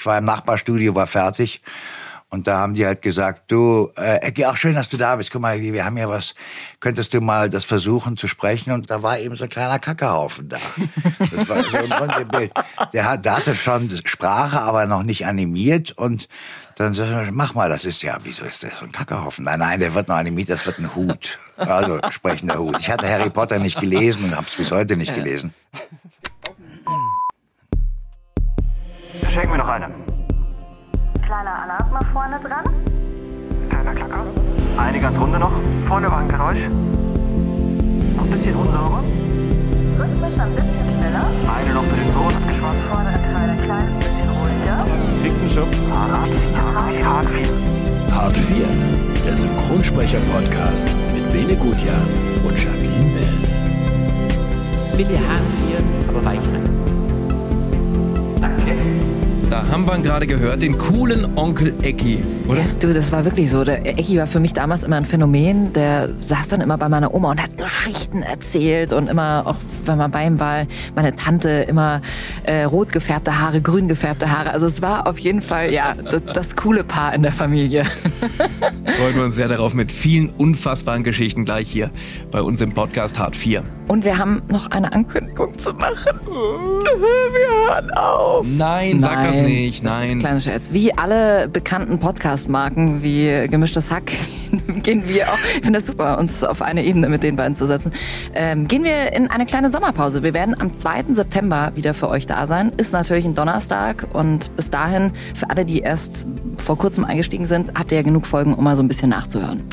Ich war im Nachbarstudio, war fertig. Und da haben die halt gesagt, du, äh, Ecki, auch schön, dass du da bist. Guck mal, wir haben ja was, könntest du mal das versuchen zu sprechen? Und da war eben so ein kleiner Kackehaufen da. Das war so ein Rundbild. Der, hat, der hatte schon Sprache, aber noch nicht animiert. Und dann sag ich, mach mal, das ist ja, wieso ist das so ein Kackehaufen? Nein, nein, der wird noch animiert, das wird ein Hut. Also sprechender Hut. Ich hatte Harry Potter nicht gelesen und hab's bis heute nicht gelesen. Schenk mir noch eine. Kleiner Alarm mal vorne dran. Kleiner Klacker. Eine ganz runde noch. Vorne war ein Geräusch. Noch ein bisschen unsauber. Rhythmisch ein bisschen schneller. Eine noch für den Sohn abgeschwommen. Vordere Teil ein kleines bisschen ruhiger. Fickenschutz. Hart 4. Hart 4. Hart 4. Der Synchronsprecher-Podcast mit Bene Gutjahr und Jacqueline Bell. Bitte Hahn 4, aber weich rein. Da haben wir gerade gehört, den coolen Onkel Ecki, oder? Du, das war wirklich so. Der Ecki war für mich damals immer ein Phänomen. Der saß dann immer bei meiner Oma und hat Geschichten erzählt und immer, auch wenn man bei ihm war, meine Tante immer äh, rot gefärbte Haare, grün gefärbte Haare. Also es war auf jeden Fall, ja, das, das coole Paar in der Familie. Freuen wir uns sehr darauf mit vielen unfassbaren Geschichten gleich hier bei uns im Podcast Hart 4. Und wir haben noch eine Ankündigung zu machen. Wir hören auf. Nein, sag das nicht, Das nein. kleiner Scherz. Wie alle bekannten Podcast-Marken wie Gemischtes Hack gehen wir auch, ich finde das super, uns auf eine Ebene mit den beiden zu setzen, ähm, gehen wir in eine kleine Sommerpause. Wir werden am 2. September wieder für euch da sein. Ist natürlich ein Donnerstag und bis dahin, für alle, die erst vor kurzem eingestiegen sind, habt ihr ja genug Folgen, um mal so ein bisschen nachzuhören.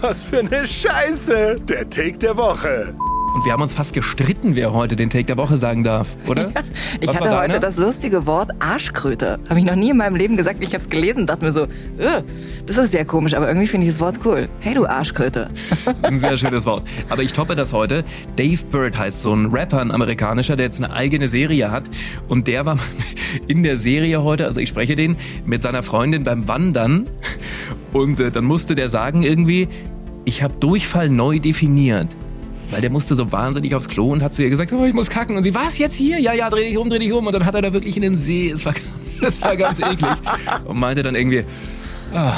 Was für eine Scheiße. Der Take der Woche. Und wir haben uns fast gestritten, wer heute den Take der Woche sagen darf, oder? Ich Was war hatte heute das lustige Wort Arschkröte. Habe ich noch nie in meinem Leben gesagt. Ich habe es gelesen, dachte mir so, "Äh, das ist sehr komisch, aber irgendwie finde ich das Wort cool. Hey du Arschkröte. Ein sehr schönes Wort. Aber ich toppe das heute. Dave Bird heißt so ein Rapper, ein amerikanischer, der jetzt eine eigene Serie hat. Und der war in der Serie heute, also ich spreche den, mit seiner Freundin beim Wandern. Und äh, dann musste der sagen irgendwie, ich habe Durchfall neu definiert. Weil der musste so wahnsinnig aufs Klo und hat zu ihr gesagt, oh, ich muss kacken. Und sie, was, jetzt hier? Ja, ja, dreh dich um, dreh dich um. Und dann hat er da wirklich in den See. Es war, das war ganz eklig. Und meinte dann irgendwie, ah,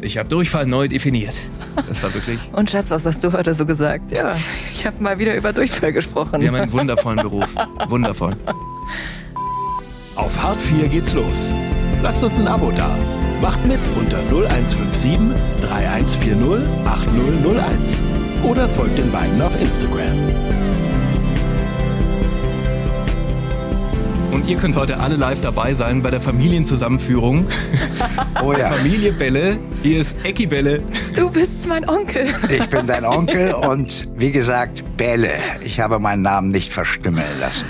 ich habe Durchfall neu definiert. Das war wirklich... Und Schatz, was hast du heute so gesagt? Ja, ich habe mal wieder über Durchfall gesprochen. Wir haben einen wundervollen Beruf. Wundervoll. Auf Hart 4 geht's los. Lasst uns ein Abo da. Macht mit unter 0157 3140 8001. Oder folgt den beiden auf Instagram. Und ihr könnt heute alle live dabei sein bei der Familienzusammenführung. Oh ja. Familie Bälle. Hier ist Ecki Bälle. Du bist mein Onkel. Ich bin dein Onkel und wie gesagt, Bälle. Ich habe meinen Namen nicht verstümmeln lassen.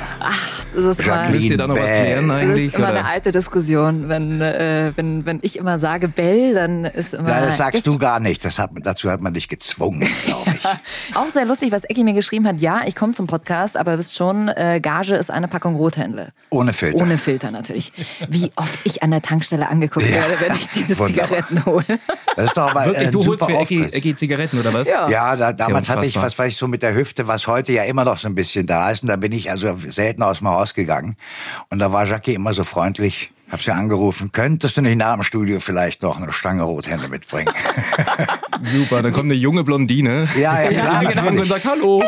Das ist, Jacqueline Müsst ihr da noch was Bell. klären das eigentlich? ist immer oder? eine alte Diskussion. Wenn, äh, wenn, wenn ich immer sage Bell, dann ist immer... Nein, das sagst du gar nicht. Das hat, dazu hat man dich gezwungen, glaube ich. Auch sehr lustig, was Ecki mir geschrieben hat. Ja, ich komme zum Podcast, aber wisst schon, äh, Gage ist eine Packung Rothändle. Ohne Filter. Ohne Filter natürlich. Wie oft ich an der Tankstelle angeguckt Ja. werde, wenn ich diese Wunderbar. Zigaretten hole. Das ist doch aber Wirklich, ein du holst super für Ecki. Ecki Zigaretten oder was? Ja. Ja, da, damals hatte ich, was weiß ich, so mit der Hüfte, was heute ja immer noch so ein bisschen da ist. Und da bin ich also selten aus dem Haus gegangen. Und da war Jackie immer so freundlich. Hab sie angerufen, könntest du nicht nach dem Studio vielleicht noch eine Stange Rothände mitbringen? Super, dann kommt eine junge Blondine. Ja, ja, klar, Die geht ran und sagt, hallo,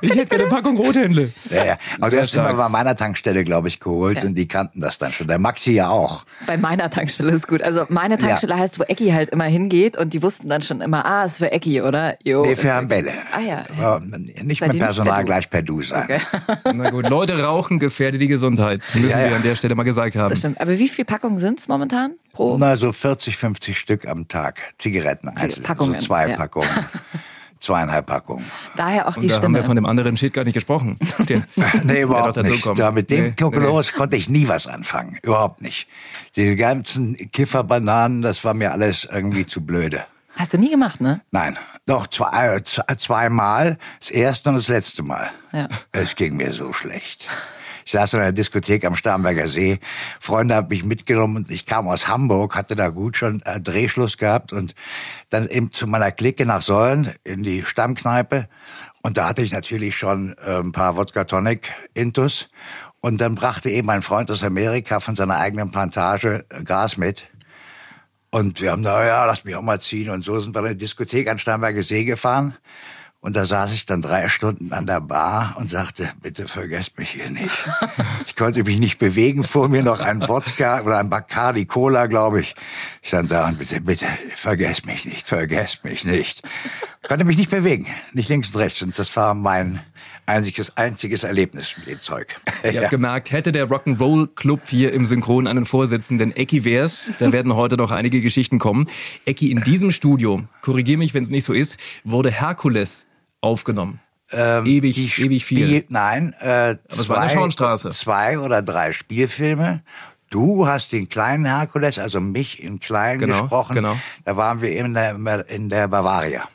ich hätte gerne eine Packung Rothändle. ja, ja. Aber du hast immer bei meiner Tankstelle, glaube ich, geholt und die kannten das dann schon. Der Maxi ja auch. Bei meiner Tankstelle ist gut. Also meine Tankstelle heißt, wo Ecki halt immer hingeht und die wussten dann schon immer, ah, ist für Ecki, oder? Jo, Nee, für Herrn Bälle. Ah ja. Aber nicht mit Personal per Du. gleich per Du sein. Okay. Na gut, Leute rauchen gefährdet die Gesundheit. Müssen Ja, ja. wir an der Stelle mal gesagt haben. Das stimmt. Aber wie viele Packungen sind's momentan pro? Na, so 40, 50 Stück am Tag. Zigaretten einzeln. Packungen, So zwei ja. Packungen. Zweieinhalb Packungen. Daher auch Und die da haben Stimme. wir von dem anderen Shit gar nicht gesprochen. Nee, überhaupt nicht. Da mit dem Nee, Kokolores konnte ich nie was anfangen. Überhaupt nicht. Diese ganzen Kifferbananen, das war mir alles irgendwie zu blöde. Hast du nie gemacht, ne? Nein, doch zwei, äh, zweimal. Das erste und das letzte Mal. Ja. Es ging mir so schlecht. Ich saß in einer Diskothek am Starnberger See. Freunde haben mich mitgenommen und ich kam aus Hamburg, hatte da gut schon äh, Drehschluss gehabt und dann eben zu meiner Clique nach Säulen in die Stammkneipe. Und da hatte ich natürlich schon äh, ein paar Wodka Tonic Intus. Und dann brachte eben ein Freund aus Amerika von seiner eigenen Plantage äh, Gras mit. Und wir haben da, ja, lass mich auch mal ziehen. Und so sind wir in die Diskothek an Starnberger See gefahren. Und da saß ich dann drei Stunden an der Bar und sagte, bitte vergesst mich hier nicht. Ich konnte mich nicht bewegen, vor mir noch ein Wodka oder ein Bacardi Cola, glaube ich. Ich stand da und bitte, bitte, vergesst mich nicht, vergesst mich nicht. Konnte mich nicht bewegen, nicht links und rechts. Und das war mein einziges, einziges Erlebnis mit dem Zeug. Ihr habt gemerkt, hätte der Rock'n'Roll Club hier im Synchron einen Vorsitzenden, Ecki wär's, da werden heute noch einige Geschichten kommen. Ecki, in diesem Studio, korrigier mich, wenn es nicht so ist, wurde Herkules aufgenommen. Ähm, ewig, ewig viel. Spiel- Nein, äh, Schauenstraße. zwei oder drei Spielfilme. Du hast den kleinen Herkules, also mich in klein Genau, gesprochen. genau. Da waren wir in der, in der Bavaria.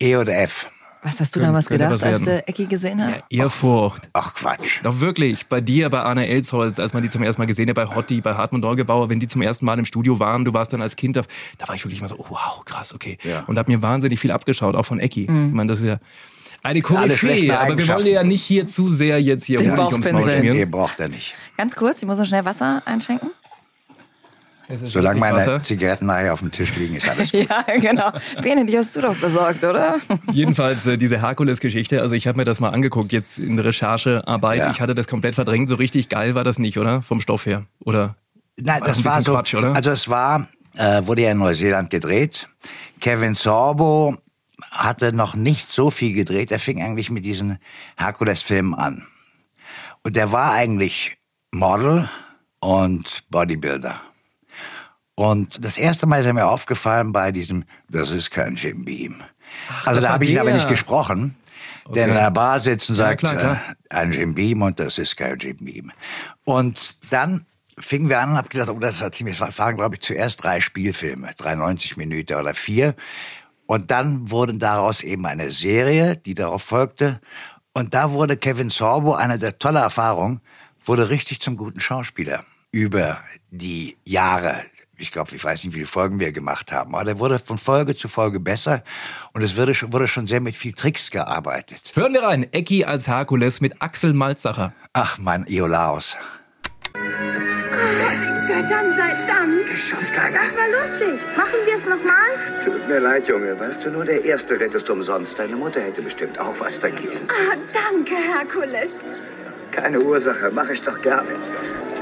E oder F. Was hast du Könnte- damals gedacht, als du Ecki gesehen hast? Ehrfurcht. Ach Quatsch. Doch wirklich, bei dir, bei Arne Elsholz, als man die zum ersten Mal gesehen hat, bei Hotti, bei Hartmut Neugebauer, wenn die zum ersten Mal im Studio waren, du warst dann als Kind da, da war ich wirklich mal so, oh, wow, krass, okay. Ja. Und hab mir wahnsinnig viel abgeschaut, auch von Ecki. Ich meine, das ist ja eine Koryphäe, aber wir wollen ja nicht hier zu sehr jetzt hier Den Honig ums Maul schmieren. Nee, braucht er nicht. Ganz kurz, ich muss noch schnell Wasser einschenken. Solange meine Wasser. Zigaretten nachher auf dem Tisch liegen, ist alles gut. Ja, genau. Bene, die hast du doch besorgt, oder? Jedenfalls äh, diese Herkules-Geschichte, also ich habe mir das mal angeguckt jetzt in Recherchearbeit. Ja. Ich hatte das komplett verdrängt. So richtig geil war das nicht, oder? Vom Stoff her. Oder? Nein, War das war so. Quatsch, oder? Also es war, äh, wurde ja in Neuseeland gedreht. Kevin Sorbo hatte noch nicht so viel gedreht. Er fing eigentlich mit diesen Herkules-Filmen an. Und der war eigentlich Model und Bodybuilder. Und das erste Mal ist er mir aufgefallen bei diesem, das ist kein Jim Beam. also das da habe ich ihn aber nicht gesprochen. Denn in Okay. der Bar sitzen Ja, sagt, klar, klar. Äh, ein Jim Beam und das ist kein Jim Beam. Und dann fingen wir an und hab gedacht, oh, das hat ziemlich, es waren, glaube ich, zuerst drei Spielfilme, 93 Minuten oder vier. Und dann wurden daraus eben eine Serie, die darauf folgte. Und da wurde Kevin Sorbo, eine der tolle Erfahrung, wurde richtig zum guten Schauspieler über die Jahre. Ich glaube, ich weiß nicht, wie viele Folgen wir gemacht haben, aber der wurde von Folge zu Folge besser und es wurde schon, wurde schon sehr mit viel Tricks gearbeitet. Hören wir rein. Ecki als Herkules mit Axel Malzacher. Ach, mein Iolaus. Göttern sei Dank. Geschafft, Kleiner. Das war lustig. Machen wir es nochmal? Tut mir leid, Junge. Weißt du, nur der Erste rettest umsonst. Deine Mutter hätte bestimmt auch was dagegen. Ah, danke, Herkules. Keine Ursache, mache ich doch gerne.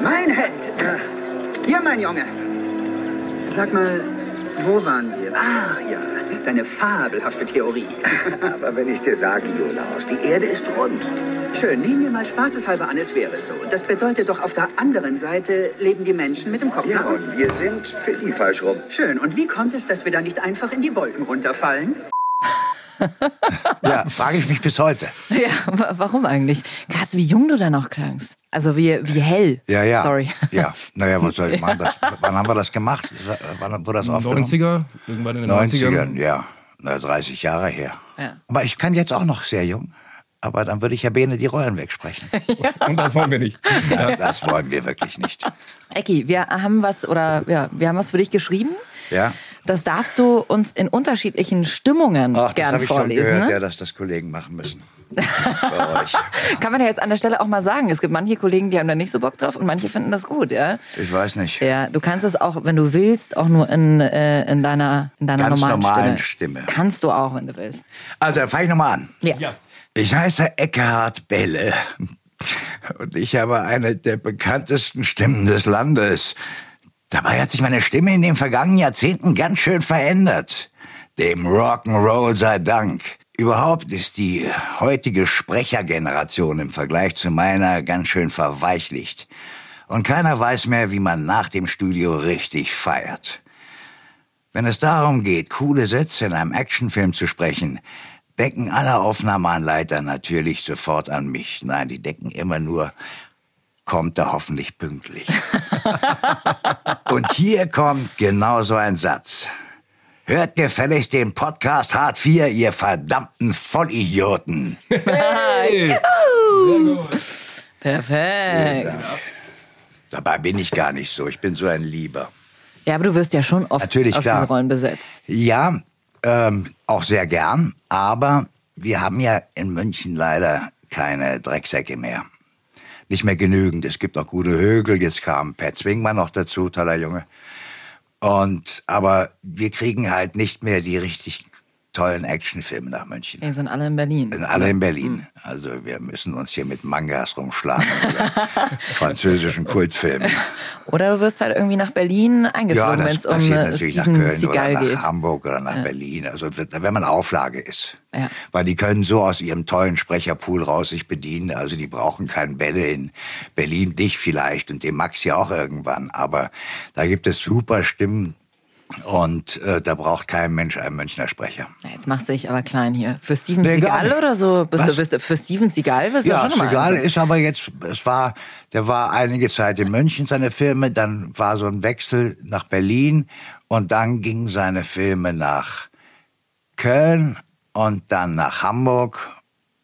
Mein Held. Hier, mein Junge. Sag mal, wo waren wir? Ach ja, deine fabelhafte Theorie. Aber wenn ich dir sage, Iolaus, die Erde ist rund. Schön, nehmen wir mal spaßeshalber an, es wäre so. Das bedeutet doch, auf der anderen Seite leben die Menschen mit dem Kopf Ja, nach unten. und wir sind für die falsch rum. Schön, und wie kommt es, dass wir da nicht einfach in die Wolken runterfallen? Ja, frage ich mich bis heute. Ja, wa- warum eigentlich? Krass, wie jung du da noch klangst. Also wie, wie hell. Ja, ja. Sorry. Ja, naja, was soll ich machen? Das, wann haben wir das gemacht? Wann wurde das aufgenommen? 90er? Irgendwann in den 90ern? 90ern, ja. Na, 30 Jahre her. Ja. Aber ich kann jetzt auch noch sehr jung. Aber dann würde ich ja Bene die Rollen wegsprechen. Und das wollen wir nicht. Ja, das wollen wir wirklich nicht. Ecki, wir haben was oder ja, wir haben was für dich geschrieben. Ja? Das darfst du uns in unterschiedlichen Stimmungen Ach, das gern habe ich schon vorlesen. gehört, ne? ja, dass das Kollegen machen müssen. Kann man ja jetzt an der Stelle auch mal sagen. Es gibt manche Kollegen, die haben da nicht so Bock drauf und manche finden das gut, ja. Ich weiß nicht. Ja, du kannst es auch, wenn du willst, auch nur in, äh, in deiner, in deiner Ganz normalen, normalen Stimme. Stimme. Kannst du auch, wenn du willst. Also, dann fange ich nochmal an. Ja. Ich heiße Eckhard Belle und ich habe eine der bekanntesten Stimmen des Landes. Dabei hat sich meine Stimme in den vergangenen Jahrzehnten ganz schön verändert. Dem Rock'n'Roll sei Dank. Überhaupt ist die heutige Sprechergeneration im Vergleich zu meiner ganz schön verweichlicht. Und keiner weiß mehr, wie man nach dem Studio richtig feiert. Wenn es darum geht, coole Sätze in einem Actionfilm zu sprechen, denken alle Aufnahmeanleiter natürlich sofort an mich. Nein, die denken immer nur, kommt er hoffentlich pünktlich. Und hier kommt genau so ein Satz. Hört gefälligst den Podcast Hart 4, ihr verdammten Vollidioten. Perfekt. Dabei bin ich gar nicht so. Ich bin so ein Lieber. Ja, aber du wirst ja schon oft Natürlich, auf klar. diese Rollen besetzt. Ja, ähm, auch sehr gern. Aber wir haben ja in München leider keine Drecksäcke mehr. Nicht mehr genügend. Es gibt noch gute Högel, jetzt kam Pat Zwingmann noch dazu, toller Junge. Und, aber wir kriegen halt nicht mehr die richtig tollen Actionfilme nach München. Die sind alle in Berlin. Sind alle in Berlin. Also wir müssen uns hier mit Mangas rumschlagen oder französischen Kultfilmen. Oder du wirst halt irgendwie nach Berlin Ja, eingeflogen, wenn das es um natürlich nach Steven Köln oder Seagal nach geht. Hamburg oder nach Berlin. Also wenn man Auflage ist. Ja. Weil die können so aus ihrem tollen Sprecherpool raus sich bedienen. Also die brauchen keinen Bälle in Berlin, dich vielleicht und dem Max ja auch irgendwann. Aber da gibt es super Stimmen und äh, da braucht kein Mensch einen Münchner Sprecher. Jetzt machst du dich aber klein hier. Für Steven Nee, Seagal oder so? Bist du, bist du, für Steven Seagal wirst du Ja, schon mal egal eingesetzt. ist aber jetzt, es war, der war einige Zeit in München, seine Filme, dann war so ein Wechsel nach Berlin und dann gingen seine Filme nach Köln und dann nach Hamburg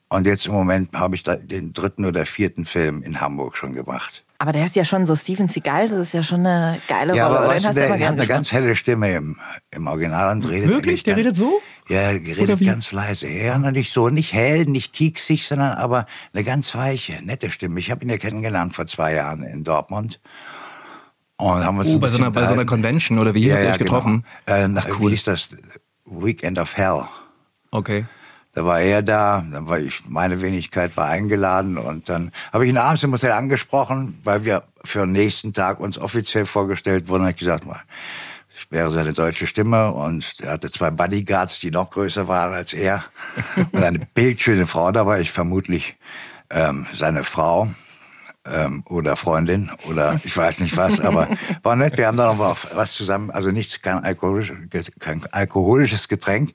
und jetzt im Moment habe ich den dritten oder vierten Film in Hamburg schon gemacht. Aber der ist ja schon so Steven Seagal, das ist ja schon eine geile Ja, Rolle. aber weißt du, der immer hat eine ganz helle Stimme im, im Original und redet Wirklich? Der dann- redet so? Ja, er Oder redet ganz leise. Ja, nicht so, nicht hell, nicht tieksig, sondern aber eine ganz weiche, nette Stimme. Ich habe ihn ja kennengelernt vor zwei Jahren in Dortmund. Und haben uns Oh, ein bei so, einer, bisschen bei so einer. Convention oder wie? Habt ihr euch getroffen? Genau. Äh, nach, Ah, cool. Wie hieß das? Weekend of Hell. Okay. Da war er da, dann war ich, meine Wenigkeit war eingeladen und dann habe ich ihn abends im Hotel angesprochen, weil wir für den nächsten Tag uns offiziell vorgestellt wurden. Und ich gesagt, mal, ich wäre seine deutsche Stimme und er hatte zwei Bodyguards, die noch größer waren als er und eine bildschöne Frau dabei, ich vermutlich ähm, seine Frau ähm, oder Freundin oder ich weiß nicht was, aber war nett. Wir haben dann noch was zusammen, also nichts, kein, alkoholisch, kein alkoholisches Getränk,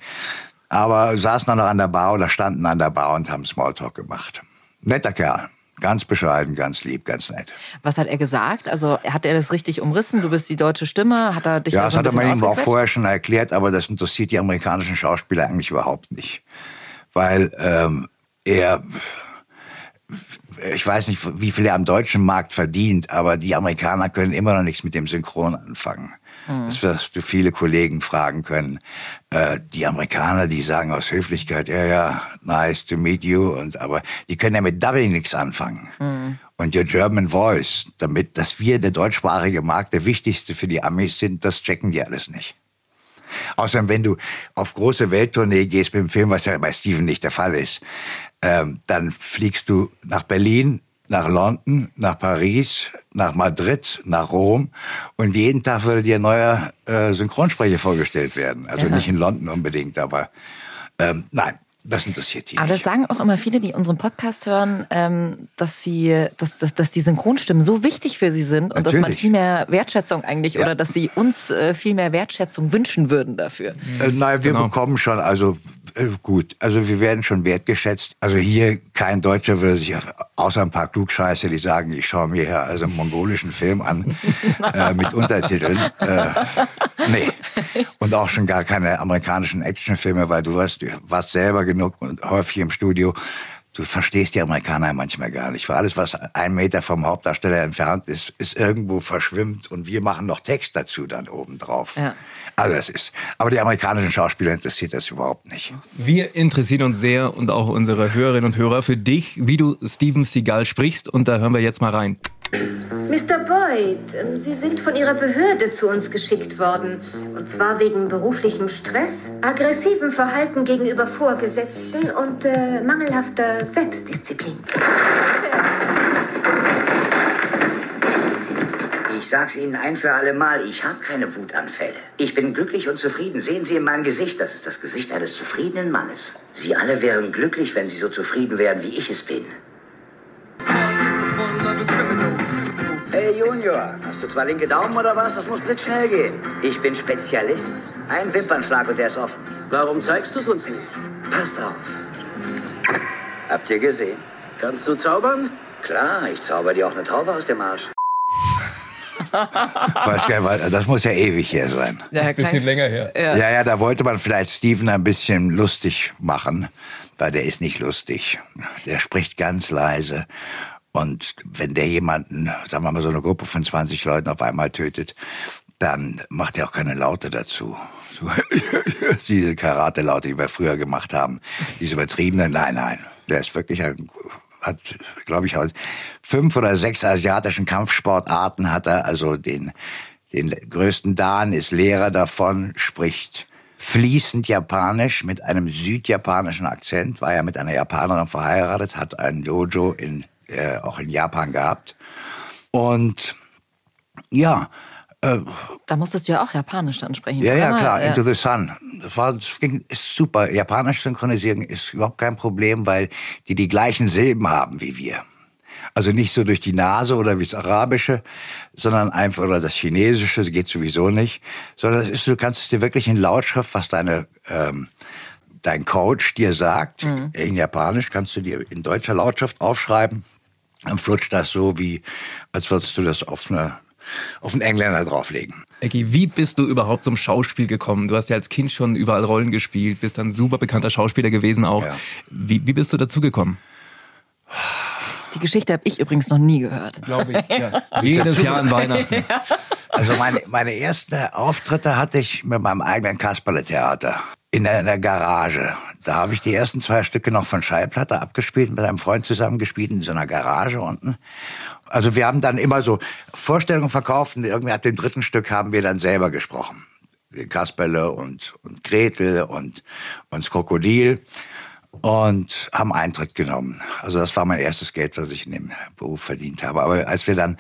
aber saßen dann noch an der Bar oder standen an der Bar und haben Smalltalk gemacht. Netter Kerl, ganz bescheiden, ganz lieb, ganz nett. Was hat er gesagt? Also hat er das richtig umrissen? Du bist die deutsche Stimme? Hat er dich Ja, da das ein hat er mir ihm auch vorher schon erklärt, aber das interessiert die amerikanischen Schauspieler eigentlich überhaupt nicht. Weil ähm, er, ich weiß nicht, wie viel er am deutschen Markt verdient, aber die Amerikaner können immer noch nichts mit dem Synchron anfangen. Das wirst du viele Kollegen fragen können. Äh, die Amerikaner, die sagen aus Höflichkeit, ja, ja, nice to meet you, und aber die können ja mit Dubbing nichts anfangen. Und your German Voice, damit, dass wir der deutschsprachige Markt der wichtigste für die Amis sind, das checken die alles nicht. Außerdem, wenn du auf große Welttournee gehst mit dem Film, was ja bei Steven nicht der Fall ist, ähm, dann fliegst du nach Berlin, nach London, nach Paris, nach Madrid, nach Rom und jeden Tag würde dir ein neuer äh, Synchronsprecher vorgestellt werden. Also Ja. nicht in London unbedingt, aber ähm, nein, das interessiert die Aber das nicht. sagen auch immer viele, die unseren Podcast hören, ähm, dass sie, dass, dass, dass die Synchronstimmen so wichtig für sie sind und dass man Natürlich. viel mehr Wertschätzung eigentlich Ja. oder dass sie uns äh, viel mehr Wertschätzung wünschen würden dafür. Äh, nein, wir Genau. bekommen schon, also äh, gut, also wir werden schon wertgeschätzt. Also hier kein Deutscher würde sich, außer ein paar Klugscheiße, die sagen, ich schaue mir hier also einen mongolischen Film an äh, mit Untertiteln. Äh, nee. Und auch schon gar keine amerikanischen Actionfilme, weil du warst, du warst selber genug und häufig im Studio. Du verstehst die Amerikaner manchmal gar nicht. Weil alles, was ein Meter vom Hauptdarsteller entfernt ist, ist irgendwo verschwimmt und wir machen noch Text dazu dann oben drauf. Ja. Also das ist. Aber die amerikanischen Schauspieler interessiert das überhaupt nicht. Wir interessieren uns sehr und auch unsere Hörerinnen und Hörer für dich, wie du Steven Seagal sprichst. Und da hören wir jetzt mal rein. Mr. Boyd, ähm, Sie sind von Ihrer Behörde zu uns geschickt worden. Und zwar wegen beruflichem Stress, aggressivem Verhalten gegenüber Vorgesetzten und äh, mangelhafter Selbstdisziplin. Ich sag's Ihnen ein für alle Mal, ich habe keine Wutanfälle. Ich bin glücklich und zufrieden. Sehen Sie in mein Gesicht, das ist das Gesicht eines zufriedenen Mannes. Sie alle wären glücklich, wenn Sie so zufrieden wären, wie ich es bin. Hey Junior, hast du zwei linke Daumen oder was? Das muss blitzschnell gehen. Ich bin Spezialist. Ein Wimpernschlag und der ist offen. Warum zeigst du es uns nicht? Passt auf. Habt ihr gesehen? Kannst du zaubern? Klar, ich zauber dir auch eine Taube aus dem Arsch. Weiß gar nicht, weil- das muss ja ewig her sein. Ja, Bisschen länger her. Ja. Ja, ja, da wollte man vielleicht Steven ein bisschen lustig machen, weil der ist nicht lustig. Der spricht ganz leise. Und wenn der jemanden, sagen wir mal so eine Gruppe von 20 Leuten auf einmal tötet, dann macht er auch keine Laute dazu. So, diese Karate-Laute, die wir früher gemacht haben. Diese übertriebenen, nein, nein. Der ist wirklich ein hat, glaube ich, fünf oder sechs asiatischen Kampfsportarten hat er, also den, den größten Dan ist Lehrer davon, spricht fließend Japanisch mit einem südjapanischen Akzent, war ja mit einer Japanerin verheiratet, hat ein Dojo in, äh, auch in Japan gehabt. Und ja, Da musstest du ja auch Japanisch dann sprechen. ja, ja, klar, Ja. Into the Sun. Das war, das ging, ist super. Japanisch synchronisieren ist überhaupt kein Problem, weil die die gleichen Silben haben wie wir. Also nicht so durch die Nase oder wie das Arabische, sondern einfach, oder das Chinesische, das geht sowieso nicht, sondern das ist, du kannst es dir wirklich in Lautschrift, was deine, ähm, dein Coach dir sagt, in Japanisch kannst du dir in deutscher Lautschrift aufschreiben, dann flutscht das so wie, als würdest du das auf eine, auf einen Engländer drauflegen. Ecki, wie bist du überhaupt zum Schauspiel gekommen? Du hast ja als Kind schon überall Rollen gespielt, bist dann super bekannter Schauspieler gewesen auch. Ja. Wie, wie bist du dazu gekommen? Die Geschichte habe ich übrigens noch nie gehört. Glaube ich. Ja. Jedes Jahr an Weihnachten. Also meine, meine ersten Auftritte hatte ich mit meinem eigenen Kasperle-Theater in der, in der Garage. Da habe ich die ersten zwei Stücke noch von Schallplatte abgespielt, mit einem Freund zusammengespielt in so einer Garage unten. Also wir haben dann immer so Vorstellungen verkauft und irgendwie ab dem dritten Stück haben wir dann selber gesprochen. Kasperle und, und Gretel und, und das Krokodil und haben Eintritt genommen. Also das war mein erstes Geld, was ich in dem Beruf verdient habe. Aber als wir dann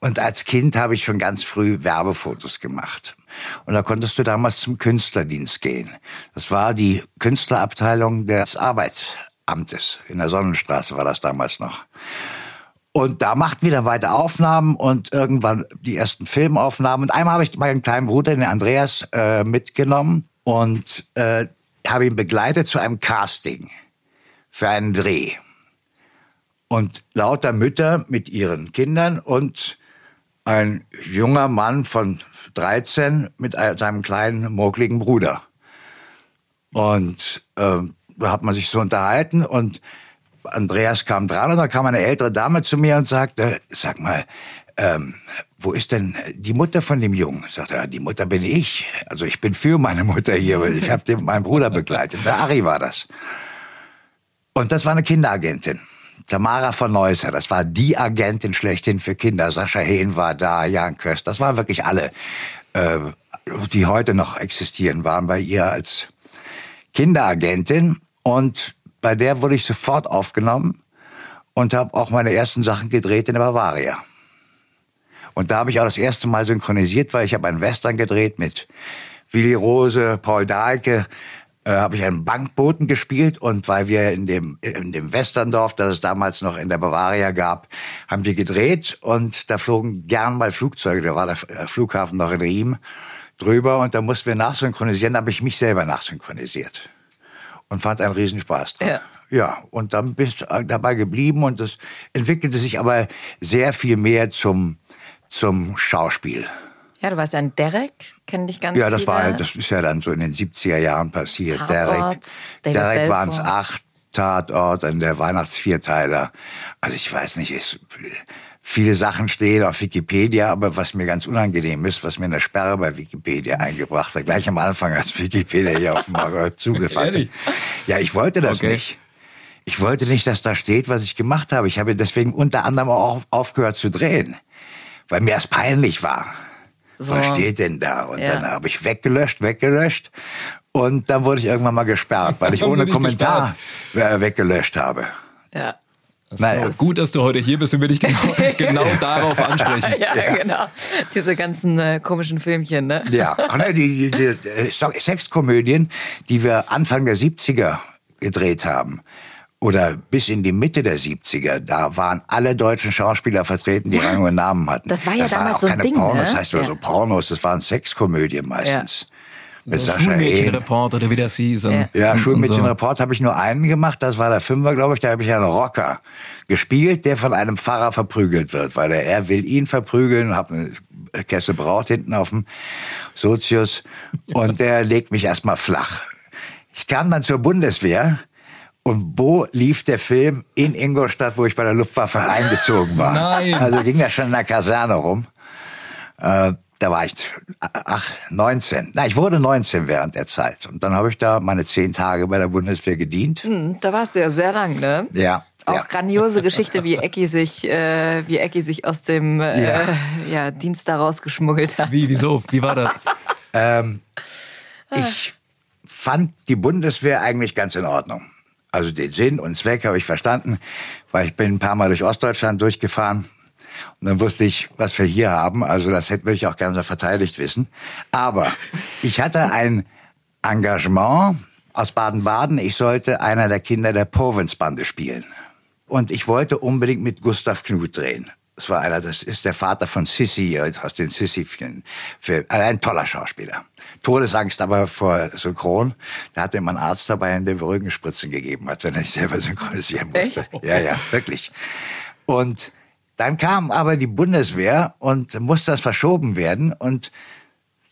und als Kind habe ich schon ganz früh Werbefotos gemacht. Und da konntest du damals zum Künstlerdienst gehen. Das war die Künstlerabteilung des Arbeitsamtes. In der Sonnenstraße war das damals noch. Und da machten wir dann weiter Aufnahmen und irgendwann die ersten Filmaufnahmen. Und einmal habe ich meinen kleinen Bruder, den Andreas, äh, mitgenommen und äh, habe ihn begleitet zu einem Casting für einen Dreh. Und lauter Mütter mit ihren Kindern und ein junger Mann von 13 mit seinem kleinen, mogeligen Bruder. Und ähm, da hat man sich so unterhalten und Andreas kam dran und dann kam eine ältere Dame zu mir und sagte, sag mal, ähm, wo ist denn die Mutter von dem Jungen? Sagte er, die Mutter bin ich. Also ich bin für meine Mutter hier, weil ich habe meinen Bruder begleitet. Der Ari war das. Und das war eine Kinderagentin. Tamara von Neusser, das war die Agentin schlechthin für Kinder. Sascha Hehn war da, Jan Köst, das waren wirklich alle, äh, die heute noch existieren, waren bei ihr als Kinderagentin. Und bei der wurde ich sofort aufgenommen und habe auch meine ersten Sachen gedreht in der Bavaria. Und da habe ich auch das erste Mal synchronisiert, weil ich habe einen Western gedreht mit Willi Rose, Paul Dahlke, äh, habe ich einen Bankboten gespielt. Und weil wir in dem in dem Westerndorf, das es damals noch in der Bavaria gab, haben wir gedreht. Und da flogen gern mal Flugzeuge, da war der äh, Flughafen noch in Riem drüber. Und da mussten wir nachsynchronisieren, da habe ich mich selber nachsynchronisiert und fand einen Riesenspaß dran. Ja. Ja, und dann bist du dabei geblieben. Und das entwickelte sich aber sehr viel mehr zum, zum Schauspiel. Ja, du warst ja ein Derek, kennen dich ganz Ja, das viele. war, das ist ja dann so in den 70er Jahren passiert. Tatort, Derek, Derek waren es acht, Tatort und der Weihnachtsvierteiler. Also ich weiß nicht, es, viele Sachen stehen auf Wikipedia, aber was mir ganz unangenehm ist, was mir eine Sperre bei Wikipedia eingebracht hat, gleich am Anfang, als Wikipedia hier auf dem Markt zugefallen Ehrlich? Ja, ich wollte das Okay. nicht. Ich wollte nicht, dass da steht, was ich gemacht habe. Ich habe deswegen unter anderem auch aufgehört zu drehen, weil mir das peinlich war. So. Was steht denn da? Und Ja. dann habe ich weggelöscht, weggelöscht. Und dann wurde ich irgendwann mal gesperrt, weil ich ohne ich Kommentar äh, weggelöscht habe. Ja. Naja, Gut, dass du heute hier bist und wir dich genau, genau darauf ansprechen. Ja, genau. Diese ganzen äh, komischen Filmchen, ne? Ja, ach ne, die, die, die äh, Sexkomödien, die wir Anfang der 70er gedreht haben, oder bis in die Mitte der 70er, da waren alle deutschen Schauspieler vertreten, die Ja. Rang und Namen hatten. Das war ja das waren damals auch so ein keine Ding, Pornos, ne? das heißt Ja. so Pornos, das waren Sexkomödien meistens. Mit Sascha Hehn. Schulmädchenreport oder wie das hieß. Ja. Ja, Schulmädchenreport habe ich nur einen gemacht, das war der Fünfer, glaube ich, da habe ich einen Rocker gespielt, der von einem Pfarrer verprügelt wird, weil er, er will ihn verprügeln, hat eine Kesse Braut hinten auf dem Sozius und der legt mich erstmal flach. Ich kam dann zur Bundeswehr und wo lief der Film? In Ingolstadt, wo ich bei der Luftwaffe eingezogen war. Nein. Also ging das schon in der Kaserne rum. Äh, da war ich ach, 19. Na, ich wurde 19 während der Zeit. Und dann habe ich da meine zehn Tage bei der Bundeswehr gedient. Hm, Da warst du ja sehr lang, ne? Ja, Auch Ja. grandiose Geschichte, wie Ecki sich, äh, wie Ecki sich aus dem äh, Ja. ja. Dienst da rausgeschmuggelt hat. Wie, wieso? Wie war das? Ähm, ich fand die Bundeswehr eigentlich ganz in Ordnung. Also den Sinn und Zweck habe ich verstanden, weil ich bin ein paar Mal durch Ostdeutschland durchgefahren und dann wusste ich, was wir hier haben. Also das hätte ich auch gerne verteidigt wissen. Aber ich hatte ein Engagement aus Baden-Baden. Ich sollte einer der Kinder der Povensbande spielen. Und ich wollte unbedingt mit Gustav Knut drehen. Das war einer, das ist der Vater von Sissy äh, aus den also Ein toller Schauspieler. Todesangst aber vor Synchron. Da hatte einen Arzt dabei, der mir Rückenspritzen gegeben hat, wenn er sich selber synchronisieren musste. Echt? Ja, ja, wirklich. Und dann kam aber die Bundeswehr und musste das verschoben werden und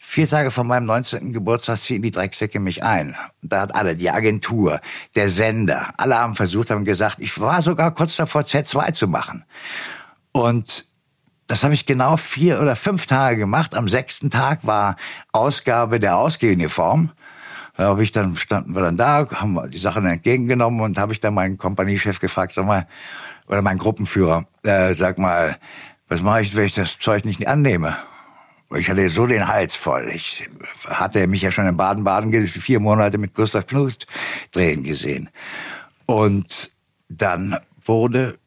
Vier Tage vor meinem 19. Geburtstag ziehen die Drecksäcke mich ein. Und da hat alle, die Agentur, der Sender, alle haben versucht, haben gesagt, ich war sogar kurz davor, Z2 zu machen. Und das habe ich genau vier oder fünf Tage gemacht. Am sechsten Tag war Ausgabe der Ausgehuniform. Da habe ich dann, standen wir dann da, haben die Sachen entgegengenommen und habe ich dann meinen Kompaniechef gefragt, sag mal, oder meinen Gruppenführer, äh, sag mal, was mache ich, wenn ich das Zeug nicht annehme? Ich hatte so den Hals voll. Ich hatte mich ja schon in Baden-Baden vier Monate mit Gustav Knust drehen gesehen. Und dann wurde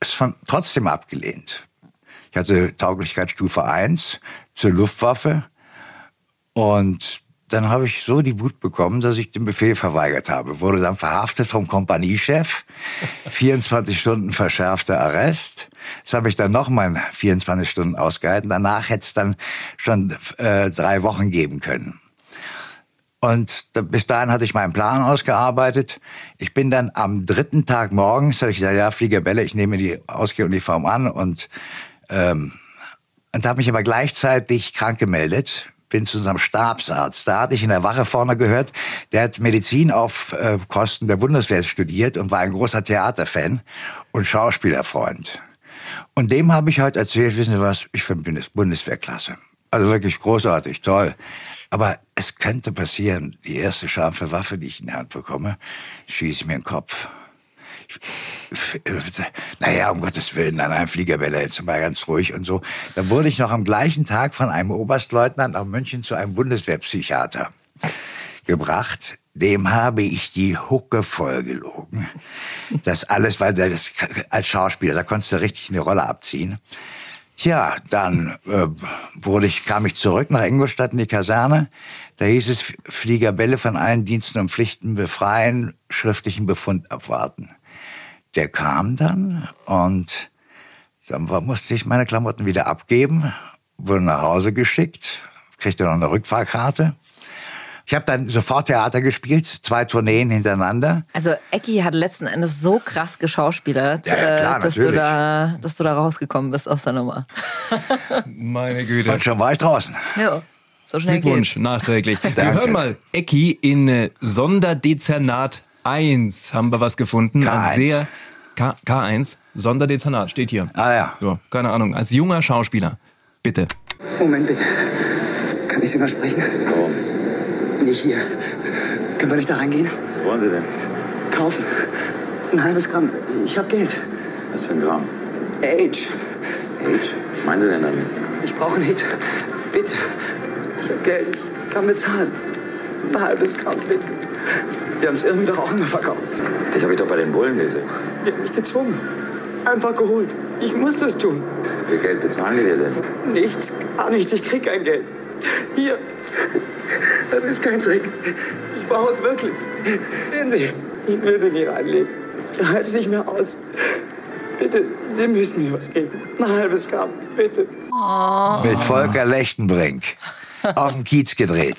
es von, trotzdem abgelehnt. Ich hatte Tauglichkeitsstufe 1 zur Luftwaffe und dann habe ich so die Wut bekommen, dass ich den Befehl verweigert habe. Wurde dann verhaftet vom Kompaniechef. 24 Stunden verschärfter Arrest. Das habe ich dann nochmal 24 Stunden ausgehalten. Danach hätte es dann schon äh, drei Wochen geben können. Und da, bis dahin hatte ich meinen Plan ausgearbeitet. Ich bin dann am dritten Tag morgens, habe ich gesagt, ja, Fliegerbälle, ich nehme die Ausgehuniform an und ähm, und habe mich aber gleichzeitig krank gemeldet. Bin zu unserem Stabsarzt. Da hatte ich in der Wache vorne gehört, der hat Medizin auf äh, Kosten der Bundeswehr studiert und war ein großer Theaterfan und Schauspielerfreund. Und dem habe ich halt erzählt, wissen Sie was, ich finde Bundeswehrklasse. Also wirklich großartig, toll. Aber es könnte passieren, die erste scharfe Waffe, die ich in die Hand bekomme, schieße ich mir in den Kopf. Naja, um Gottes Willen, an einem Fliegerbälle jetzt mal ganz ruhig und so. Dann wurde ich noch am gleichen Tag von einem Oberstleutnant nach München zu einem Bundeswehrpsychiater gebracht. Dem habe ich die Hucke vollgelogen. Das alles, weil das, als Schauspieler, da konntest du richtig eine Rolle abziehen. Tja, dann äh, wurde ich, kam ich zurück nach Ingolstadt in die Kaserne. Da hieß es, Fliegerbälle von allen Diensten und Pflichten befreien, schriftlichen Befund abwarten. Der kam dann und dann musste ich meine Klamotten wieder abgeben, wurde nach Hause geschickt, kriegte noch eine Rückfahrkarte. Ich habe dann sofort Theater gespielt, zwei Tourneen hintereinander. Also Ecki hat letzten Endes so krass geschauspielert, Ja, ja, klar, äh, dass, du da, dass du da rausgekommen bist aus der Nummer. Meine Güte. Und schon war ich draußen. Ja, so schnell Glückwunsch, geht. nachträglich. Wir hören mal, Ecki in äh, Sonderdezernat 1 haben wir was gefunden. K1. Als sehr K, K1, Sonderdezernat, steht hier. Ah ja. So, keine Ahnung, als junger Schauspieler. Bitte. Moment bitte. Kann ich Sie mal sprechen? Warum? Nicht hier. Können wir nicht da reingehen? Was wollen Sie denn? Kaufen. Ein halbes Gramm. Ich habe Geld. Was für ein Gramm? Age. Age? Was meinen Sie denn damit? Ich brauche einen Hit. Bitte. Ich habe Geld. Ich kann bezahlen. Ein halbes Gramm, bitte. Sie haben es irgendwie doch auch verkauft. Ich habe ich doch bei den Bullen gesehen. Die haben mich gezwungen. Einfach geholt. Ich muss das tun. Wie viel Geld bezahlen die dir denn? Nichts, gar nichts. Ich krieg kein Geld. Hier. Das ist kein Trick. Ich brauche es wirklich. Sehen Sie, ich will Sie nicht reinlegen. Ich halte es nicht mehr aus. Bitte, Sie müssen mir was geben. Ein halbes Gramm, bitte. Mit Volker Lechtenbrink. Auf dem Kiez gedreht.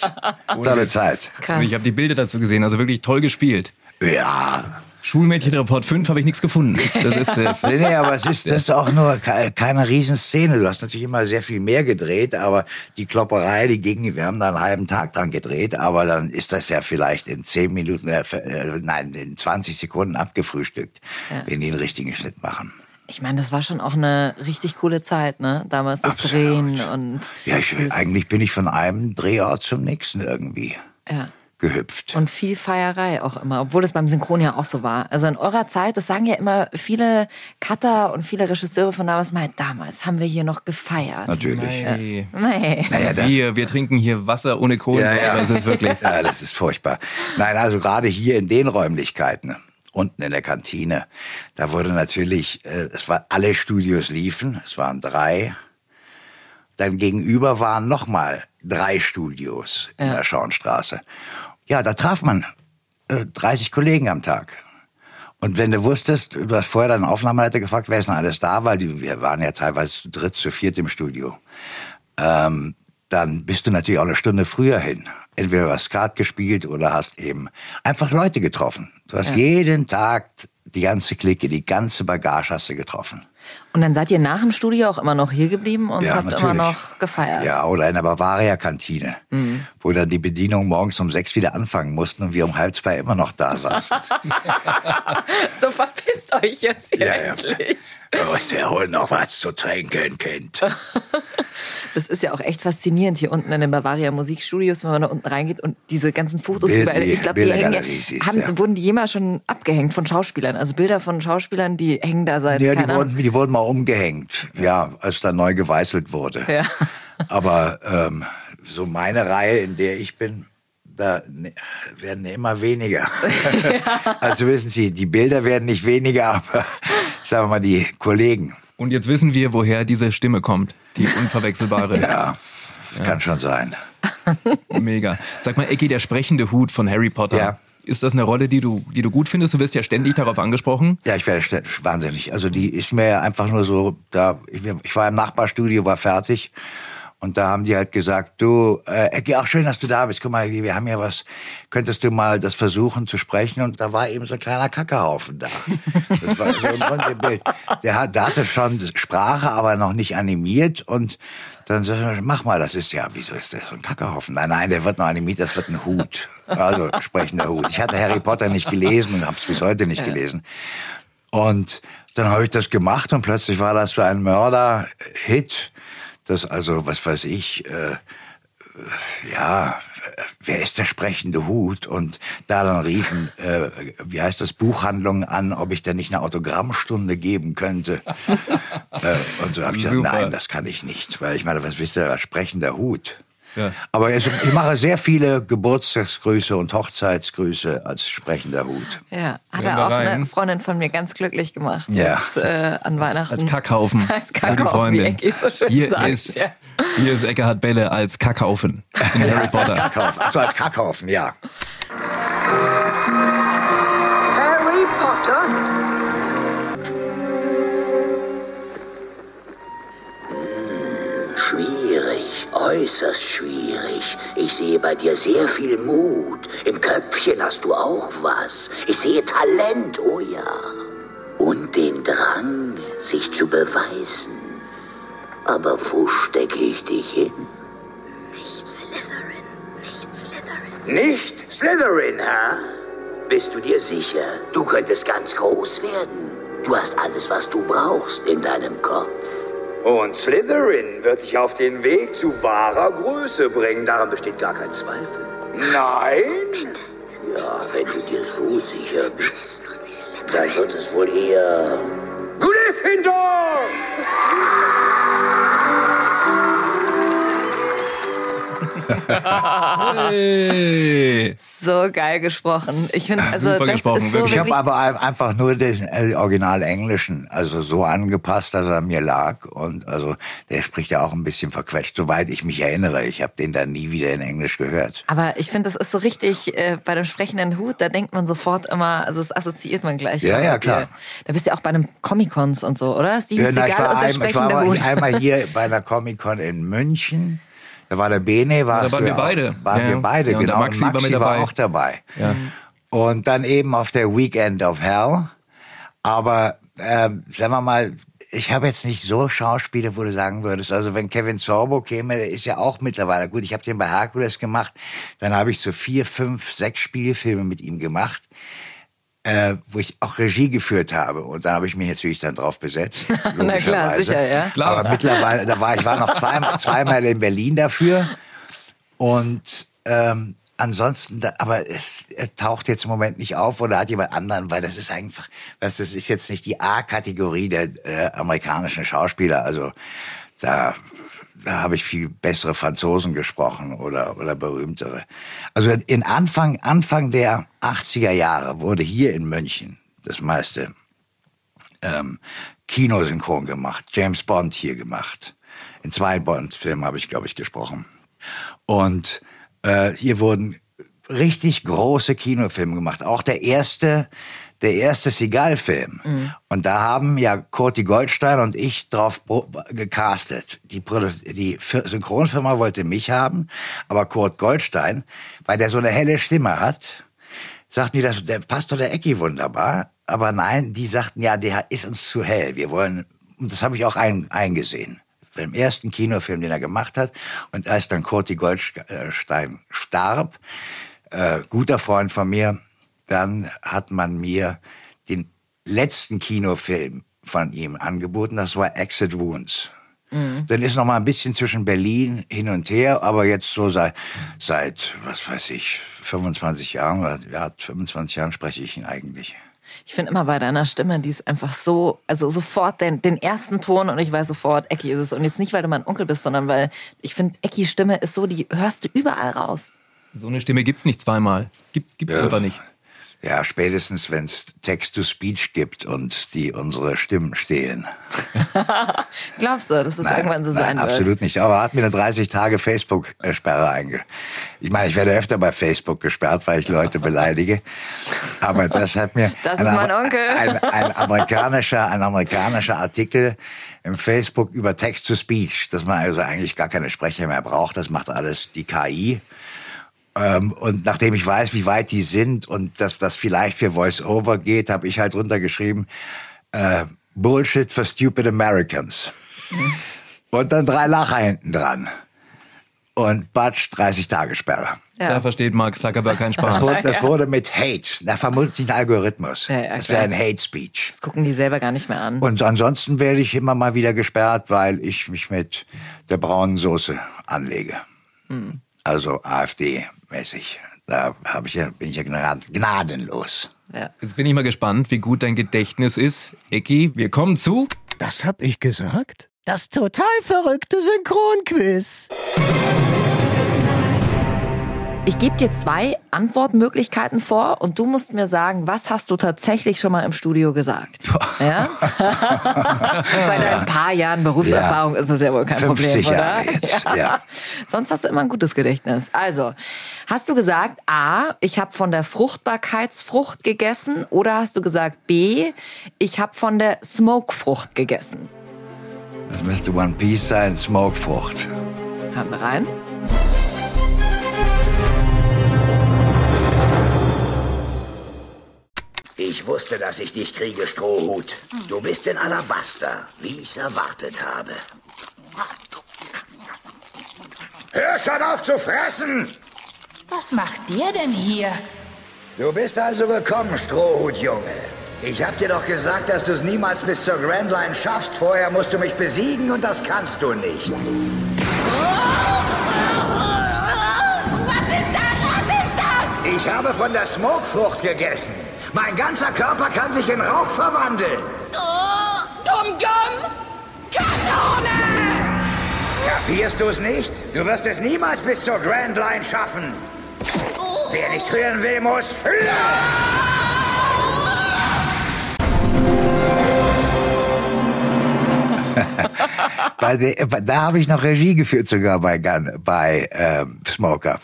Tolle Zeit. Und Krass. ich habe die Bilder dazu gesehen, also wirklich toll gespielt. Ja. Schulmädchenreport 5 habe ich nichts gefunden. Das ist, äh, Nee, nee, aber es ist, das ist auch nur ke- keine Riesenszene. Du hast natürlich immer sehr viel mehr gedreht, aber die Klopperei, die ging, wir haben da einen halben Tag dran gedreht, aber dann ist das ja vielleicht in zehn Minuten, äh, äh, nein, in 20 Sekunden abgefrühstückt, wenn die einen richtigen Schnitt machen. Ich meine, das war schon auch eine richtig coole Zeit, ne? Damals das Absolut. Drehen und Ja, ich, eigentlich bin ich von einem Drehort zum nächsten irgendwie. ja. gehüpft. Und viel Feierei auch immer, obwohl das beim Synchron ja auch so war. Also in eurer Zeit, das sagen ja immer viele Cutter und viele Regisseure von damals mal, damals haben wir hier noch gefeiert. Natürlich. Nee. Nee. Naja, das, wir, wir trinken hier Wasser ohne Kohlensäure. Ja, ja. Das ist wirklich. Ja, das ist furchtbar. Nein, also gerade hier in den Räumlichkeiten, unten in der Kantine, da wurde natürlich, äh, es war alle Studios liefen, es waren drei. Dann gegenüber waren nochmal drei Studios in Ja. der Schauenstraße. Ja, da traf man äh, 30 Kollegen am Tag. Und wenn du wusstest, du hast vorher deinen Aufnahmeleiter gefragt, wer ist denn alles da, weil die, wir waren ja teilweise zu dritt, zu viert im Studio ähm, dann bist du natürlich auch eine Stunde früher hin. Entweder du hast Skat gespielt oder hast eben einfach Leute getroffen. Du hast Ja. jeden Tag die ganze Clique, die ganze Bagage hast du getroffen. Und dann seid ihr nach dem Studio auch immer noch hier geblieben und Ja, habt immer natürlich. noch gefeiert. Ja, oder in der Bavaria-Kantine, Mhm. wo dann die Bedienung morgens um sechs wieder anfangen mussten und wir um halb zwei immer noch da saßen. So verpisst euch jetzt hier Ja, ja. endlich. oh, wir holen noch was zu trinken, Kind. Das ist ja auch echt faszinierend hier unten in den Bavaria Musikstudios, wenn man da unten reingeht und diese ganzen Fotos Bild- überall. Ich glaube, die hängen, haben, ja. wurden die jemals schon abgehängt von Schauspielern. Also Bilder von Schauspielern, die hängen da seit Ja, die wurden, die wurden mal umgehängt, ja, als da neu geweißelt wurde. Ja. Aber ähm, so meine Reihe, in der ich bin, da ne- werden immer weniger. Also wissen Sie, die Bilder werden nicht weniger, aber sagen wir mal die Kollegen. Und jetzt wissen wir, woher diese Stimme kommt. Die unverwechselbare. Ja, kann schon sein. Mega. Sag mal, Ecki, der sprechende Hut von Harry Potter. Ja. Ist das eine Rolle, die du, die du gut findest? Du wirst ja ständig darauf angesprochen. Ja, ich werde wahnsinnig. Also die ist mir einfach nur so, da ich, war im Nachbarstudio, war fertig. Und da haben die halt gesagt, du, äh, Ecki, auch schön, dass du da bist. Guck mal, wir haben ja was, könntest du mal das versuchen zu sprechen? Und da war eben so ein kleiner Kackerhaufen da. Das war so ein Grundbild. Der, hat, der hatte schon Sprache, aber noch nicht animiert. Und dann sag ich, mach mal, das ist ja, wieso ist das so ein Kackerhaufen? Nein, nein, der wird noch animiert, das wird ein Hut. Also sprechender Hut. Ich hatte Harry Potter nicht gelesen und habe es bis heute nicht gelesen. Und dann habe ich das gemacht und plötzlich war das so ein Mörder-Hit. Das also, was weiß ich, äh, ja, wer ist der sprechende Hut? Und da dann riefen, äh, wie heißt das, Buchhandlungen an, ob ich denn nicht eine Autogrammstunde geben könnte. äh, und so habe ich gesagt, Super. nein, das kann ich nicht. Weil ich meine, was wisst ihr, was sprechender Hut? Ja. Aber ich mache sehr viele Geburtstagsgrüße und Hochzeitsgrüße als sprechender Hut. Ja, hat Hören er auch rein. eine Freundin von mir ganz glücklich gemacht. Ja. Jetzt, äh, an Weihnachten. Als Kackhaufen. Als Kackhaufen, wie. Ecki so schön hier sagt. Ist, ja. hier ist Eckhard Belle als Kackhaufen in Harry Potter. Kackhaufen. Achso, als Kackhaufen, ja. Äußerst schwierig. Ich sehe bei dir sehr viel Mut. Im Köpfchen hast du auch was. Ich sehe Talent, oh ja. Und den Drang, sich zu beweisen. Aber wo stecke ich dich hin? Nicht Slytherin, nicht Slytherin. Nicht Slytherin, hä? Bist du dir sicher? Du könntest ganz groß werden. Du hast alles, was du brauchst in deinem Kopf. Und Slytherin wird dich auf den Weg zu wahrer Größe bringen. Daran besteht gar kein Zweifel. Nein? Ja, wenn du dir so sicher bist, dann wird es wohl eher... Gryffindor! Hey. So geil gesprochen. Ich finde, also Super das gesprochen, ist so wirklich. Ich habe aber ein- einfach nur den äh, Original Englischen, also so angepasst, dass er mir lag. Und also der spricht ja auch ein bisschen verquetscht, soweit ich mich erinnere. Ich habe den dann nie wieder in Englisch gehört. aber ich finde, das ist so richtig, äh, bei dem sprechenden Hut, da denkt man sofort immer, also das assoziiert man gleich. Ja, ja, klar. dir. Da bist du ja auch bei einem Comic-Cons und so, oder? Steven Ja, na, ich, Seagal war und der ein, ich war einmal hier bei einer Comic-Con in München. Da war der Bene, war Da waren wir beide. Waren Ja, wir beide, ja, und der genau. Maxi war war auch dabei. Ja. Und dann eben auf der Weekend of Hell. Aber ähm, sagen wir mal, ich habe jetzt nicht so Schauspieler, wo du sagen würdest, also wenn Kevin Sorbo käme, der ist ja auch mittlerweile gut. Ich habe den bei Hercules gemacht, dann habe ich so vier, fünf, sechs Spielfilme mit ihm gemacht, äh, wo ich auch Regie geführt habe. Und dann habe ich mich natürlich dann drauf besetzt. Na klar, logischerweise. sicher, ja. Klar. Aber mittlerweile, da war ich war noch zwei, zweimal in Berlin dafür. Und ähm, ansonsten, da, aber es taucht jetzt im Moment nicht auf oder hat jemand anderen, weil das ist einfach, was das ist jetzt nicht die A-Kategorie der äh, amerikanischen Schauspieler. Also da, da habe ich viel bessere Franzosen gesprochen oder oder berühmtere. Also in Anfang Anfang der 80er Jahre wurde hier in München das meiste ähm, Kinosynchron gemacht, James Bond hier gemacht. In zwei Bond-Filmen habe ich, glaube ich, gesprochen. Und äh, hier wurden richtig große Kinofilme gemacht. Auch der erste, der erste Seagal-Film. Mhm. Und da haben ja Kurti Goldstein und ich drauf gecastet. Die, die Fir- Synchronfirma wollte mich haben, aber Kurt Goldstein, weil der so eine helle Stimme hat, sagten die, das, der passt doch der Ecki wunderbar. Aber nein, die sagten, ja, der ist uns zu hell. Wir wollen, und das habe ich auch ein, eingesehen. Beim ersten Kinofilm, den er gemacht hat. Und als dann Kurti Goldstein starb, äh, guter Freund von mir, dann hat man mir den letzten Kinofilm von ihm angeboten. Das war Exit Wounds. Dann ist noch mal ein bisschen zwischen Berlin hin und her, aber jetzt so seit, seit was weiß ich, 25 Jahren oder ja, 25 Jahren spreche ich ihn eigentlich. Ich finde immer bei deiner Stimme, die ist einfach so, also sofort den, den ersten Ton und ich weiß sofort, Ecki ist es. Und jetzt nicht, weil du mein Onkel bist, sondern weil ich finde, Eckis Stimme ist so, die hörst du überall raus. So eine Stimme gibt's nicht zweimal. Gibt, gibt's Ja. einfach nicht. Ja, spätestens wenn es Text-to-Speech gibt und die unsere Stimmen stehlen. Glaubst du, dass es irgendwann so sein nein, wird? absolut nicht. Aber er hat mir eine 30 Tage Facebook-Sperre einge. Ich meine, ich werde öfter bei Facebook gesperrt, weil ich Leute beleidige. Aber das hat mir Das ist mein Am- Onkel. Ein, ein amerikanischer, ein amerikanischer Artikel im Facebook über Text-to-Speech, dass man also eigentlich gar keine Sprecher mehr braucht. Das macht alles die KI. Ähm, und nachdem ich weiß, wie weit die sind und dass das vielleicht für Voice-Over geht, habe ich halt runtergeschrieben, äh, Bullshit for stupid Americans. Und dann drei Lacher hinten dran. Und Batsch, 30 Tage Sperre. Da versteht Mark Zuckerberg keinen Spaß. Das wurde, das wurde mit Hate. Da vermutet sich ein Algorithmus. Ja, ja, das wäre ein Hate Speech. Das gucken die selber gar nicht mehr an. Und ansonsten werde ich immer mal wieder gesperrt, weil ich mich mit der braunen Soße anlege. Hm. Also AfD-mäßig. Da hab ich ja, bin ich ja gnad- gnadenlos. Jetzt bin ich mal gespannt, wie gut dein Gedächtnis ist. Ecki, wir kommen zu. Das hab ich gesagt? Das total verrückte Synchronquiz. Ich gebe dir zwei Antwortmöglichkeiten vor und du musst mir sagen, was hast du tatsächlich schon mal im Studio gesagt? Ja? Bei deinen paar Jahren Berufserfahrung ist das ja wohl kein 50 Problem, oder? Jahre jetzt, ja. Sonst hast du immer ein gutes Gedächtnis. Also, hast du gesagt A, ich habe von der Fruchtbarkeitsfrucht gegessen oder hast du gesagt B, ich habe von der Smokefrucht gegessen? Das müsste One Piece sein, Smokefrucht. Haben wir rein? Ich wusste, dass ich dich kriege, Strohhut. Du bist in Alabaster, wie ich's erwartet habe. Hör schon auf zu fressen! Was macht der denn hier? Du bist also gekommen, Strohhut, Junge. Ich hab dir doch gesagt, dass du es niemals bis zur Grand Line schaffst. Vorher musst du mich besiegen und das kannst du nicht. Was ist das? Was ist das? Ich habe von der Smokefrucht gegessen. Mein ganzer Körper kann sich in Rauch verwandeln. Oh, Gum Gum! Kanone! Kapierst du es nicht? Du wirst es niemals bis zur Grand Line schaffen. Wer nicht hören will, muss fühlen. bei der, da habe ich noch Regie geführt sogar bei, Gun, bei ähm, Smoker.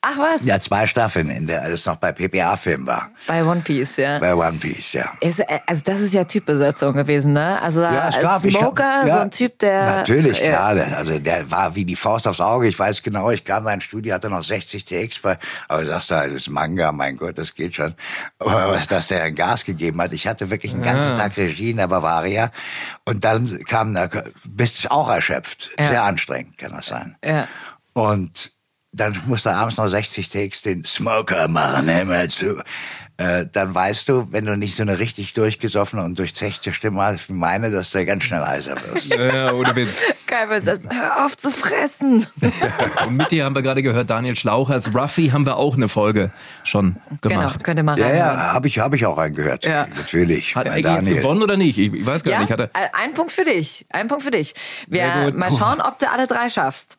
Ach was? Ja, zwei Staffeln, in der alles noch bei PPA-Film war. Bei One Piece, ja. Bei One Piece, ja. Ist, äh, also das ist ja Typbesetzung gewesen, ne? Also Ja, es gab- ich Smoker, ja, so ein Typ, der... Natürlich, Ja. klar. der- Also der war wie die Faust aufs Auge. Ich weiß genau, ich kam da ins Studio, hatte noch 60 TX bei, aber sagst du, das ist Manga, mein Gott, das geht schon. Aber was, dass der ein Gas gegeben hat. Ich hatte wirklich einen ganzen Ja. Tag Regie in der Bavaria und dann kam, da bist du auch erschöpft. Sehr anstrengend kann das sein. Ja. Und dann musste er abends noch 60 Takes den Smoker machen, mal zu. äh, dann weißt du, wenn du nicht so eine richtig durchgesoffene und durchzechte Stimme hast wie meine, dass du ganz schnell heiser wirst. Ja, ohne Witz. Geil, weil das, hör auf zu fressen. Und mit dir haben wir gerade gehört, Daniel Schlauch. Als Ruffy haben wir auch eine Folge schon gemacht. Genau, könnt ihr mal Ja, ja, habe ich, hab ich auch reingehört. Ja. Natürlich. Hat Eggy jetzt gewonnen oder nicht? Ich, ich weiß gar Ja, nicht. Hat er, äh, ein Punkt für dich. Ein Punkt für dich. Wir mal schauen, ob du alle drei schaffst.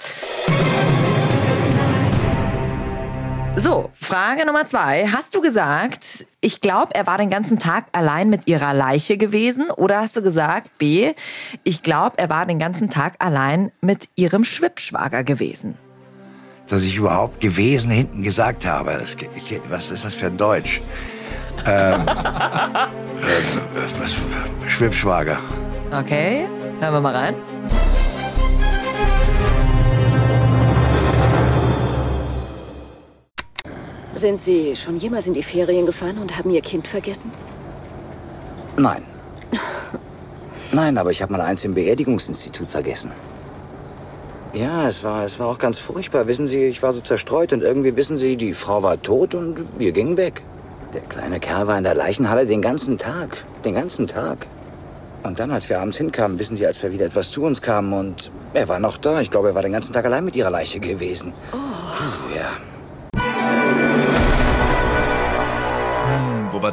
So, Frage Nummer zwei. Hast du gesagt, ich glaube, er war den ganzen Tag allein mit ihrer Leiche gewesen? Oder hast du gesagt, B, ich glaube, er war den ganzen Tag allein mit ihrem Schwippschwager gewesen? Dass ich überhaupt gewesen hinten gesagt habe. Das, was ist das für ein Deutsch? Ähm, äh, was, Schwippschwager. Okay, hören wir mal rein. Sind Sie schon jemals in die Ferien gefahren und haben Ihr Kind vergessen? Nein. Nein, aber ich habe mal eins im Beerdigungsinstitut vergessen. Ja, es war, es war auch ganz furchtbar. Wissen Sie, ich war so zerstreut und irgendwie, wissen Sie, die Frau war tot und wir gingen weg. Der kleine Kerl war in der Leichenhalle den ganzen Tag. Den ganzen Tag. Und dann, als wir abends hinkamen, wissen Sie, als wir wieder etwas zu uns kamen und er war noch da. Ich glaube, er war den ganzen Tag allein mit ihrer Leiche gewesen. Oh. Ja.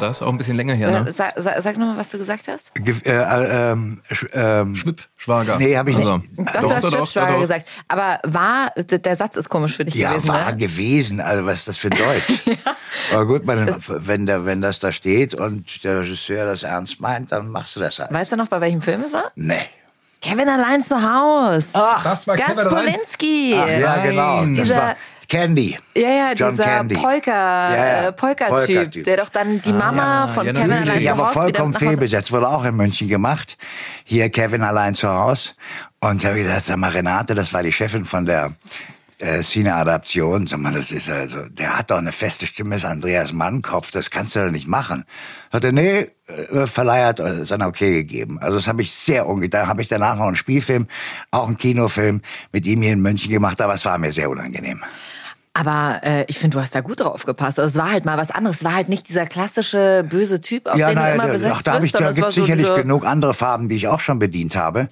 War das? Auch ein bisschen länger her, ne? Äh, Sag, sag, sag nochmal, was du gesagt hast. Ge äh, äh, ähm, sch ähm, Schwippschwager. Nee, habe ich Also, nicht. Doch, du hast Schwippschwager gesagt. Aber war, der Satz ist komisch für dich Ja, gewesen, war ne? gewesen. Also was ist das für ein Deutsch? Aber gut, man, wenn, der, wenn das da steht und der Regisseur das ernst meint, dann machst du das halt. Weißt du noch, bei welchem Film es war? Nee. Kevin allein zu Haus. Ach, das war Gas Kevin? Polinski. Ach, ja, genau. Das Dieser- war Candy. Ja, ja, John dieser Candy. Polka, Ja, ja, äh, Polka-Typ, Polka-Typ. der doch dann die Mama von ja, Kevin natürlich. allein Ja, zu aber Haus wieder vollkommen Hause. fehlbesetzt. Wurde auch in München gemacht. Hier Kevin allein zu Hause. Und da habe ich gesagt, sag mal, Renate, das war die Chefin von der äh, Cine-Adaption. Sag mal, das ist also, der hat doch eine feste Stimme, ist Andreas Mannkopf, das kannst du doch nicht machen. Hat er, nee, äh, Verleih hat äh, sein Okay gegeben. Also das habe ich sehr ungedacht. Da habe ich danach noch einen Spielfilm, auch einen Kinofilm mit ihm hier in München gemacht, aber es war mir sehr unangenehm. Aber äh, ich finde, du hast da gut drauf gepasst. Also es war halt mal was anderes. Es war halt nicht dieser klassische böse Typ, auf ja, den du nein, immer da, besetzt ach, da, wirst, ich, da gibt es so sicherlich diese- genug andere Farben, die ich auch schon bedient habe.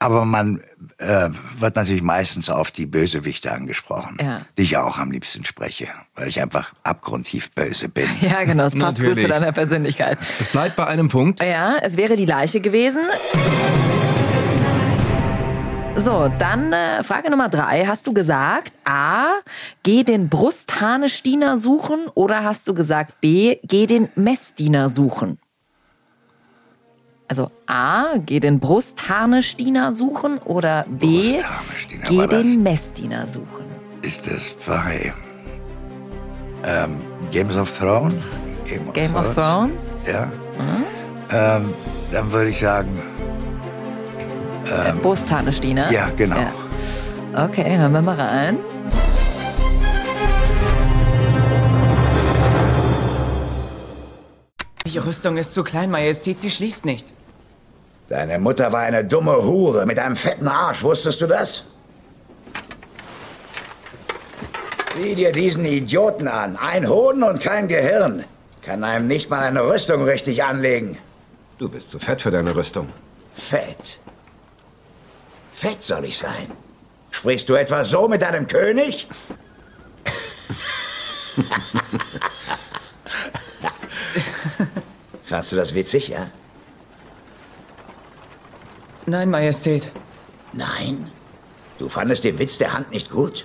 Aber man äh, wird natürlich meistens auf die Bösewichte angesprochen, Ja. die ich auch am liebsten spreche, weil ich einfach abgrundtief böse bin. Ja, genau, es passt gut Natürlich. zu deiner Persönlichkeit. Es bleibt bei einem Punkt. Ja, es wäre die Leiche gewesen. So, dann äh, Frage Nummer drei. Hast du gesagt, A, geh den Brustharnestiner suchen oder hast du gesagt, B, geh den Messdiener suchen? Also A, geh den Brustharnestiner suchen oder B, geh den Messdiener suchen. Ist das bei ähm, Games of Thrones? Game, Game of Thrones? Ja. Mhm. Ähm, dann würde ich sagen, Äh, Brustharnestiner? ja, genau. Ja. Okay, hören wir mal rein. Die Rüstung ist zu klein, Majestät, sie schließt nicht. Deine Mutter war eine dumme Hure mit einem fetten Arsch, wusstest du das? Sieh dir diesen Idioten an. Ein Hoden und kein Gehirn. Kann einem nicht mal eine Rüstung richtig anlegen. Du bist zu fett für deine Rüstung. Fett. Fett soll ich sein. Sprichst du etwa so mit deinem König? Fandst du das witzig, ja? Nein, Majestät. Nein? Du fandest den Witz der Hand nicht gut?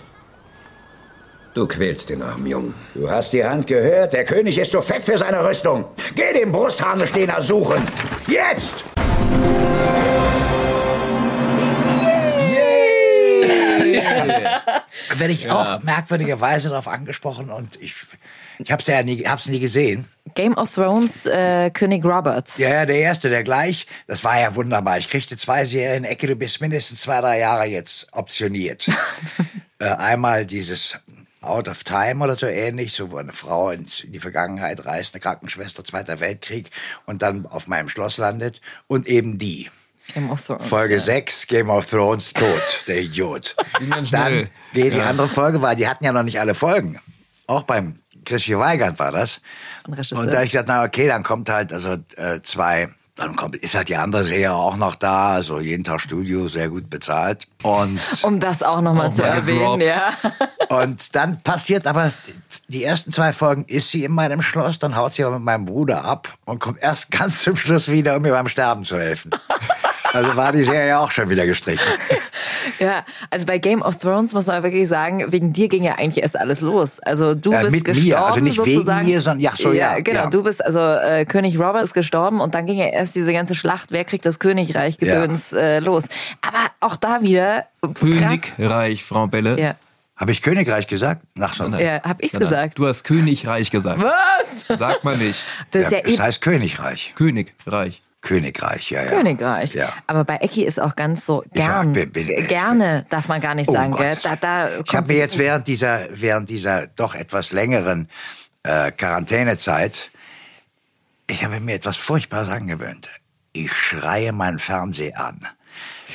Du quälst den armen Jungen. Du hast die Hand gehört. Der König ist zu fett für seine Rüstung. Geh den Brustharnestehner suchen. Jetzt! Werde ich auch merkwürdigerweise darauf angesprochen und ich, ich habe es ja nie, hab's nie gesehen. Game of Thrones, äh, König Robert. Ja, ja, der erste, der gleich. Das war ja wunderbar. Ich kriegte zwei Serien, Ecke, du bist mindestens zwei, drei Jahre jetzt optioniert. äh, einmal dieses Out of Time oder so ähnlich, so wo eine Frau in die Vergangenheit reist, eine Krankenschwester, Zweiter Weltkrieg und dann auf meinem Schloss landet. Und eben die. Game of Thrones. Folge ja. 6, Game of Thrones, tot, der Idiot. Dann geht die Ja. andere Folge, weil die hatten ja noch nicht alle Folgen. Auch beim Christian Weigand war das. Und da ich gesagt, na okay, dann kommt halt also äh, zwei, dann kommt, ist halt die andere Serie auch noch da, also jeden Tag Studio, sehr gut bezahlt. Und, Um das auch nochmal Oh, zu erwähnen, ja. und dann passiert aber, die ersten zwei Folgen ist sie in meinem Schloss, dann haut sie aber mit meinem Bruder ab und kommt erst ganz zum Schluss wieder, um mir beim Sterben zu helfen. Also war die Serie auch schon wieder gestrichen. Ja, also bei Game of Thrones muss man wirklich sagen, wegen dir ging ja eigentlich erst alles los. Also du Äh, bist mit mir, gestorben also nicht wegen sozusagen. mir, sondern- ja, so, ja, genau. ja. Du bist also äh, König Robert ist gestorben und dann ging ja erst diese ganze Schlacht, wer kriegt das Königreich gedöns äh, los. Aber auch da wieder. Königreich, Frau Belle. Ja. Habe ich Königreich gesagt? Nach so Ja, hab ich's Nein, nein, gesagt. Du hast Königreich gesagt. Was? Sag mal nicht. Das ist ja, das eben heißt Königreich. Königreich. Königreich, ja, ja. Königreich. Ja. Aber bei Ecki ist auch ganz so gern. bin- bin- gerne darf man gar nicht Oh sagen, Gott. Da, da Ich habe mir jetzt während dieser, während dieser doch etwas längeren äh, Quarantänezeit, ich habe mir etwas Furchtbares angewöhnt. Ich schreie meinen Fernseher an.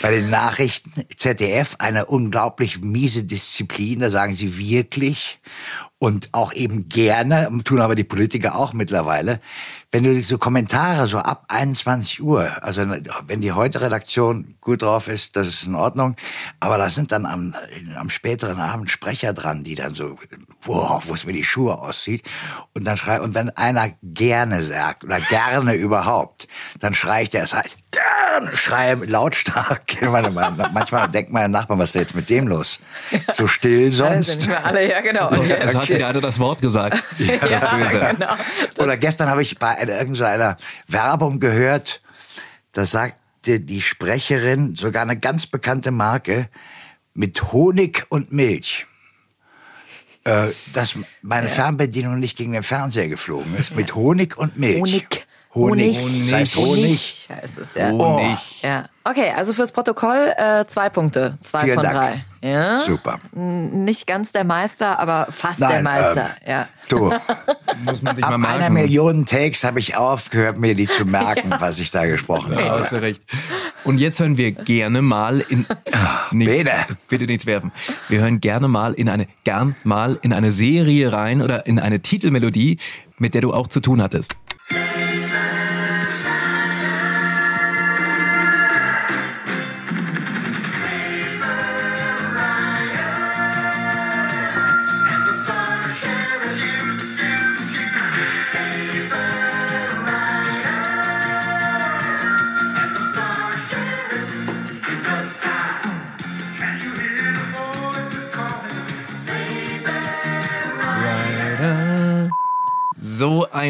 Bei den Nachrichten, ZDF, eine unglaublich miese Disziplin, da sagen sie wirklich und auch eben gerne, tun aber die Politiker auch mittlerweile, wenn du so Kommentare so ab 21 Uhr, also wenn die heute Redaktion gut drauf ist, das ist in Ordnung, aber da sind dann am, am späteren Abend Sprecher dran, die dann so, wow, wo es mir die Schuhe aussieht und dann schreit, und wenn einer gerne sagt oder gerne überhaupt, dann schrei ich der, es heißt, gerne, schreie lautstark. Manchmal denkt meine Nachbarn, was ist denn jetzt mit dem los? So still Alle sonst. sind nicht mehr alle, ja genau. Okay. Es hat wieder einer das Wort gesagt. Ja, das Böse. genau. Oder gestern habe ich bei einer, irgendeiner Werbung gehört, da sagte die Sprecherin, sogar eine ganz bekannte Marke, mit Honig und Milch. Äh, dass meine Fernbedienung nicht gegen den Fernseher geflogen ist. Mit Honig und Milch. Honig. Honig. Honig. Heißt Honig. heißt es, ja. Honig. Ja. Okay, also fürs Protokoll äh, zwei Punkte. Zwei Vielen von Dank. drei. Ja? Super. N- Nicht ganz der Meister, aber fast Nein, der Meister. ähm, ja. Du, Muss man sich ab mal einer merken. Million Takes habe ich aufgehört, mir die zu merken, was ich da gesprochen Ja, habe. hast du recht. Und jetzt hören wir gerne mal in. Nee, Bitte. bitte nichts werfen. Wir hören gerne mal in eine, gern mal in eine Serie rein oder in eine Titelmelodie, mit der du auch zu tun hattest.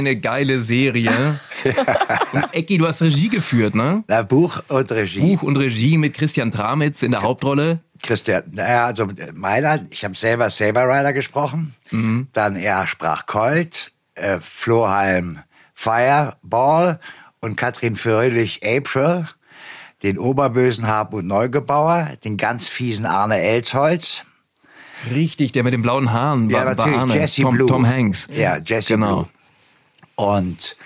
Eine geile Serie. Und Ecki, du hast Regie geführt, ne? Na, Buch und Regie. Buch und Regie mit Christian Tramitz in der Hauptrolle. Christian, naja, also meiner, ich habe selber Saber Rider gesprochen, dann er sprach Colt, äh, Floheim Fireball und Katrin Fröhlich April, den oberbösen Hartmut Neugebauer, den ganz fiesen Arne Elsholz. Richtig, der mit den blauen Haaren Ja, war, war natürlich, Arne. Jesse Tom, Blue. Tom Hanks. Ja, Jesse Genau. Blue. Und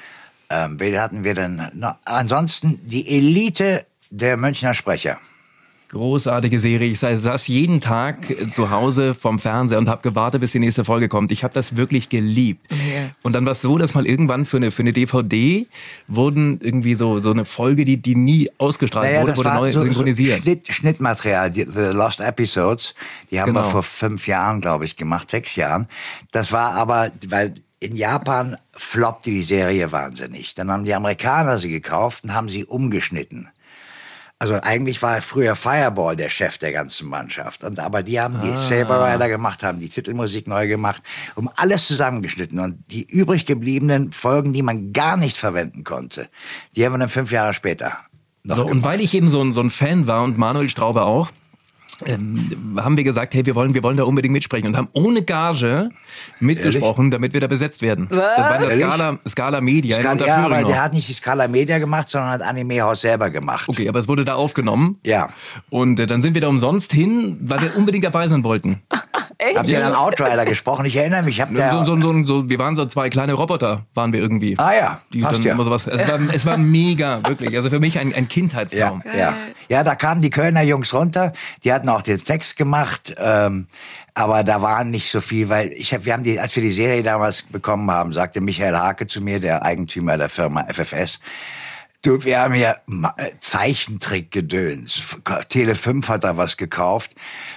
ähm, wen hatten wir denn? noch? ansonsten die Elite der Münchner Sprecher. Großartige Serie. Ich sa- saß jeden Tag äh, zu Hause vom Fernseher und habe gewartet, bis die nächste Folge kommt. Ich habe das wirklich geliebt. Ja. Und dann war es so, dass mal irgendwann für eine, für eine DVD wurden irgendwie so, so eine Folge, die, die nie ausgestrahlt Naja, wurde, wurde neu so, so synchronisiert. Schnitt, Schnittmaterial, die, The Lost Episodes, die haben wir Genau. vor fünf Jahren, glaube ich, gemacht, sechs Jahren. Das war aber, weil in Japan floppte die Serie wahnsinnig. Dann haben die Amerikaner sie gekauft und haben sie umgeschnitten. Also eigentlich war früher Fireball der Chef der ganzen Mannschaft. Und aber die haben die Ah. Saber Rider gemacht, haben die Titelmusik neu gemacht, um alles zusammengeschnitten. Und die übrig gebliebenen Folgen, die man gar nicht verwenden konnte, die haben wir dann fünf Jahre später noch So, und weil ich eben so ein, so ein Fan war und Manuel Straube auch, ähm, haben wir gesagt, hey, wir wollen, wir wollen da unbedingt mitsprechen und haben ohne Gage mitgesprochen, damit wir da besetzt werden. Was? Das war in der? Scala, Scala Media in Skal- ja, aber noch. der hat nicht die Scala Media gemacht, sondern hat Anime House selber gemacht. Okay, aber es wurde da aufgenommen. Ja. Und äh, dann sind wir da umsonst hin, weil wir unbedingt dabei sein wollten. Echt? Habt ihr dann Outrider gesprochen? Ich erinnere mich, ich hab der, So, so, so, so, wir waren so zwei kleine Roboter, waren wir irgendwie. Ah ja, Die passt dann ja. immer sowas. Es war, es war mega, wirklich. Also für mich ein, ein ja, Kindheitstraum. ja. Ja, da kamen die Kölner Jungs runter. Die hatten auch den Text gemacht. Ähm, aber da waren nicht so viel, weil ich hab, wir haben die, als wir die Serie damals bekommen haben, sagte Michael Hake zu mir, der Eigentümer der Firma FFS, Du, wir haben hier äh, Zeichentrickgedöns. Tele 5 hat da was gekauft.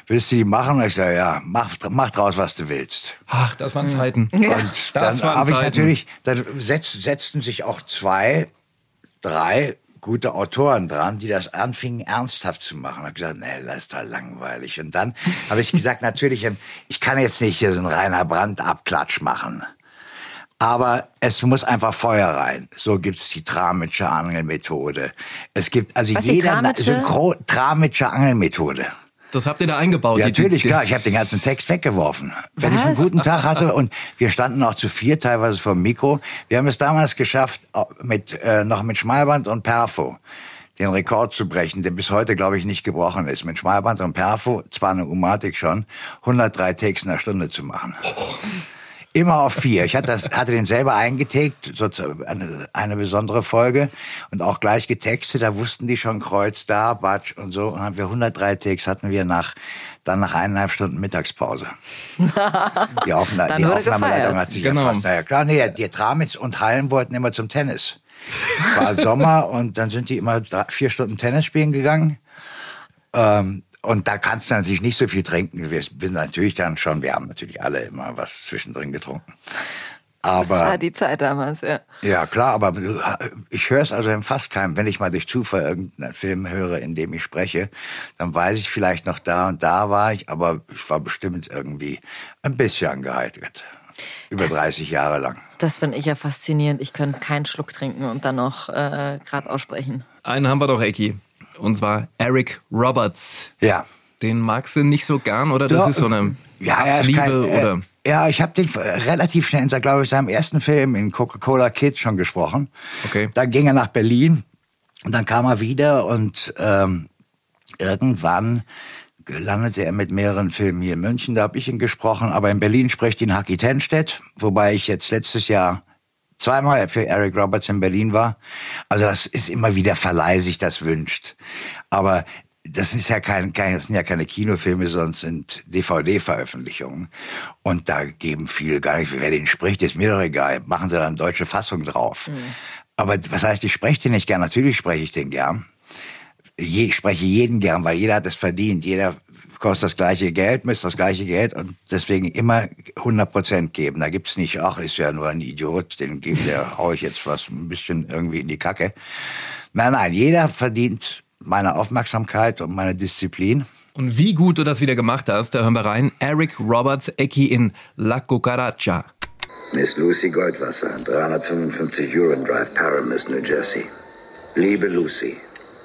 Willst du die machen? Und ich sage, ja, mach, mach draus, was du willst. Ach, das waren Zeiten. Und Das dann habe ich natürlich, dann setz, setzten sich auch zwei, drei gute Autoren dran, die das anfingen ernsthaft zu machen. Ich habe gesagt, nee, das ist doch langweilig. Und dann habe ich gesagt, natürlich, ähm, ich kann jetzt nicht hier so einen reiner Brandabklatsch machen. Aber es muss einfach Feuer rein. So gibt's die Tramitsche Angelmethode. Es gibt also Was, jeder? Synchro Tramitsche Angelmethode. Das habt ihr da eingebaut. Ja, natürlich, die- klar. Ich habe den ganzen Text weggeworfen. Wenn ich einen Was? guten Tag hatte und wir standen auch zu vier, teilweise vom Mikro. Wir haben es damals geschafft, mit, äh, noch mit Schmalband und Perfo den Rekord zu brechen, der bis heute, glaube ich, nicht gebrochen ist. Mit Schmalband und Perfo, zwar eine Umatik schon, 103 Takes in der Stunde zu machen. Immer auf vier. Ich hatte, das, hatte den selber eingetaked, so zu- eine, eine besondere Folge und auch gleich getextet. Da wussten die schon Kreuz da, Batsch und so. Und haben wir 103 Takes hatten wir nach, dann nach eineinhalb Stunden Mittagspause. Die, Aufna die Aufnahmeleitung hat sich Genau. erfasst. Naja, klar, nee, die Tramitz und Hallen wollten immer zum Tennis. War Sommer und dann sind die immer drei, vier Stunden Tennis spielen gegangen. Ähm, und da kannst du natürlich nicht so viel trinken. Wir sind natürlich dann schon, wir haben natürlich alle immer was zwischendrin getrunken. Das war Aber die Zeit damals, ja. ja klar, aber ich höre es also in fast keinem. Wenn ich mal durch Zufall irgendeinen Film höre, in dem ich spreche, dann weiß ich vielleicht noch da und da war ich, aber ich war bestimmt irgendwie ein bisschen geheitert. Über 30 Jahre lang. Das finde ich ja faszinierend. Ich könnte keinen Schluck trinken und dann noch äh, gerade aussprechen. Einen haben wir doch, Eki. Und zwar Eric Roberts. Ja. Den magst du nicht so gern, oder? Das Ja, ist so eine Ja, Hassliebe, kein, äh, oder? Ja, ich habe den relativ schnell, in, glaube ich, seinem ersten Film in Coca-Cola Kids schon gesprochen. Okay. Dann ging er nach Berlin und dann kam er wieder und ähm, irgendwann landete er mit mehreren Filmen hier in München, da habe ich ihn gesprochen, aber in Berlin spricht ihn Haki Tenstedt, wobei ich jetzt letztes Jahr zweimal für Eric Roberts in Berlin war. Also das ist immer wieder Verleih sich das wünscht. Aber das ist ja kein, kein, das sind ja keine Kinofilme, sondern sind DVD-Veröffentlichungen. Und da geben viele gar nicht, wer den spricht, ist mir doch egal. Machen sie dann deutsche Fassung drauf. Aber was heißt, ich spreche den nicht gern? Natürlich spreche ich den gern. Je, ich spreche jeden gern, weil jeder hat es verdient. Jeder kostet das gleiche Geld, misst das gleiche Geld und deswegen immer 100 Prozent geben. Da gibt's nicht, ach, ist ja nur ein Idiot, den gebe der hau ich jetzt was ein bisschen irgendwie in die Kacke. Nein, nein, jeder verdient meine Aufmerksamkeit und meine Disziplin. Und wie gut du das wieder gemacht hast, da hören wir rein. Eric Roberts, Eki in La Cucaracha. Miss Lucy Goldwasser, 355 Huron Drive, Paramus, New Jersey. Liebe Lucy,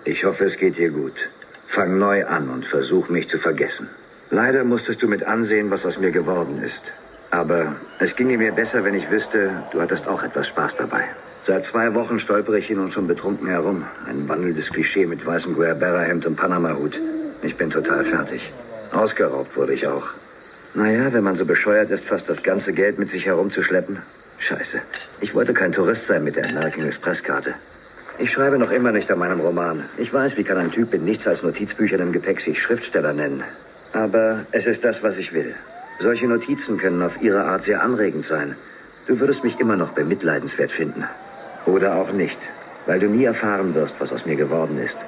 ich hoffe, es geht dir gut. Fang neu an und versuch mich zu vergessen. Leider musstest du mit ansehen, was aus mir geworden ist. Aber es ginge mir besser, wenn ich wüsste, du hattest auch etwas Spaß dabei. Seit zwei Wochen stolpere ich hin und schon betrunken herum. Ein wandelndes Klischee mit weißem Guerrera-Hemd und Panama-Hut. Ich bin total fertig. Ausgeraubt wurde ich auch. Naja, wenn man so bescheuert ist, fast das ganze Geld mit sich herumzuschleppen. Scheiße. Ich wollte kein Tourist sein mit der American Express-Karte. Ich schreibe noch immer nicht an meinem Roman. Ich weiß, wie kann ein Typ mit nichts als Notizbüchern im Gepäck sich Schriftsteller nennen. Aber es ist das, was ich will. Solche Notizen können auf ihre Art sehr anregend sein. Du würdest mich immer noch bemitleidenswert finden. Oder auch nicht, weil du nie erfahren wirst, was aus mir geworden ist.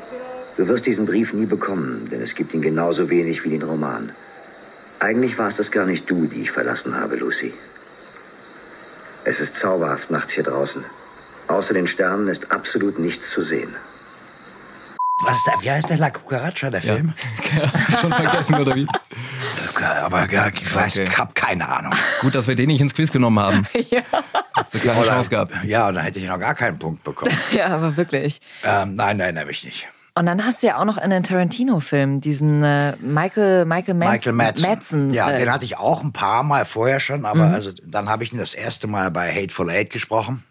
Du wirst diesen Brief nie bekommen, denn es gibt ihn genauso wenig wie den Roman. Eigentlich warst es gar nicht du, die ich verlassen habe, Lucy. Es ist zauberhaft nachts hier draußen. Außer den Sternen ist absolut nichts zu sehen. Was ist da, wie heißt der La Cucaracha, der Film? Hast du schon vergessen, oder wie? Aber ja, ich weiß, ich hab keine Ahnung. Gut, dass wir den nicht ins Quiz genommen haben. ja. Hast du keine Oder- Chance gehabt. Ja, und dann hätte ich noch gar keinen Punkt bekommen. ja, aber wirklich. ähm, nein, nein, habe ich nicht. Und dann hast du ja auch noch in den Tarantino-Film diesen äh, Michael, Michael, Madsen, Michael Madsen. Madsen, ja, äh, den hatte ich auch ein paar Mal vorher schon, aber Mhm. also dann habe ich ihn das erste Mal bei Hateful Eight gesprochen.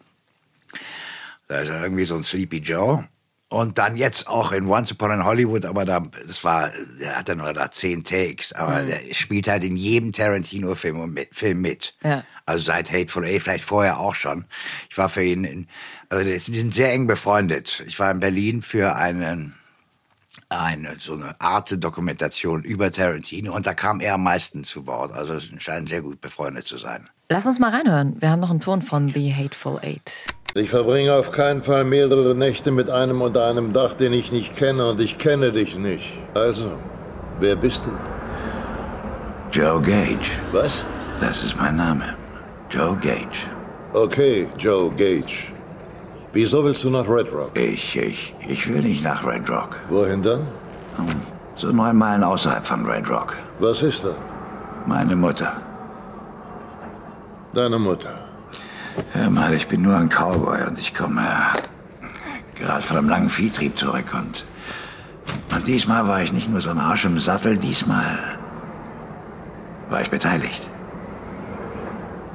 Da ist er irgendwie so ein Sleepy Joe. Und dann jetzt auch in Once Upon in Hollywood, aber da, das war, der hatte nur da zehn Takes, aber Mhm. der spielt halt in jedem Tarantino-Film mit, Film mit. Ja. Also seit Hateful Eight, vielleicht vorher auch schon. Ich war für ihn, in, also die sind sehr eng befreundet. Ich war in Berlin für einen eine so eine Art Dokumentation über Tarantino und da kam er am meisten zu Wort. Also es scheint sehr gut befreundet zu sein. Lass uns mal reinhören. Wir haben noch einen Ton von The Hateful Eight. Ich verbringe auf keinen Fall mehrere Nächte mit einem unter einem Dach, den ich nicht kenne und ich kenne dich nicht. Also, wer bist du? Joe Gage. Was? Das ist mein Name. Joe Gage. Okay, Joe Gage. Wieso willst du nach Red Rock? Ich, ich, ich will nicht nach Red Rock. Wohin dann? Hm, So neun Meilen außerhalb von Red Rock. Was ist da? Meine Mutter. Deine Mutter. Hör mal, ich bin nur ein Cowboy und ich komme äh, gerade von einem langen Viehtrieb zurück und, und diesmal war ich nicht nur so ein Arsch im Sattel, diesmal war ich beteiligt.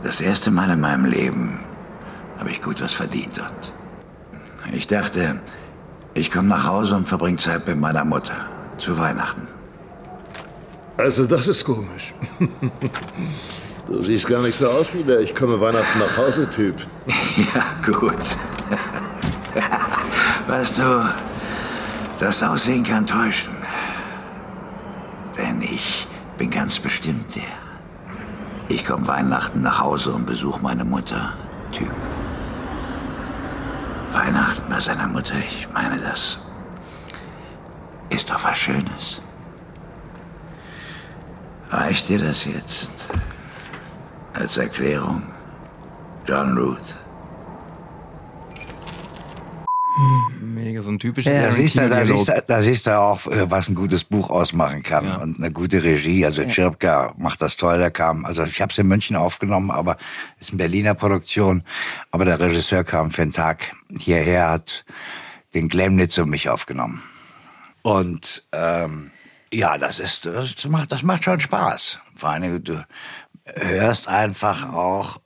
Das erste Mal in meinem Leben habe ich gut was verdient und ich dachte, ich komme nach Hause und verbringe Zeit mit meiner Mutter zu Weihnachten. Also, das ist komisch. Du siehst gar nicht so aus wie der Ich komme Weihnachten nach Hause Typ. Ja, gut. Weißt du, das Aussehen kann täuschen. Denn ich bin ganz bestimmt der. Ich komme Weihnachten nach Hause und besuche meine Mutter. Typ. Weihnachten bei seiner Mutter, ich meine, das ist doch was Schönes. Reicht dir das jetzt? Als Erklärung? John Ruth. Mega, so ein typischer Da siehst, du, da, siehst du, da siehst du auch, äh, was ein gutes Buch ausmachen kann und eine gute Regie. Also Tschirpka macht das toll. Der kam, also ich habe es in München aufgenommen, aber ist eine Berliner Produktion. Aber der Regisseur kam für einen Tag hierher, hat den Glemnitz und mich aufgenommen. Und ähm, ja, das ist, das macht, das macht schon Spaß. Vor allem, du hörst einfach auch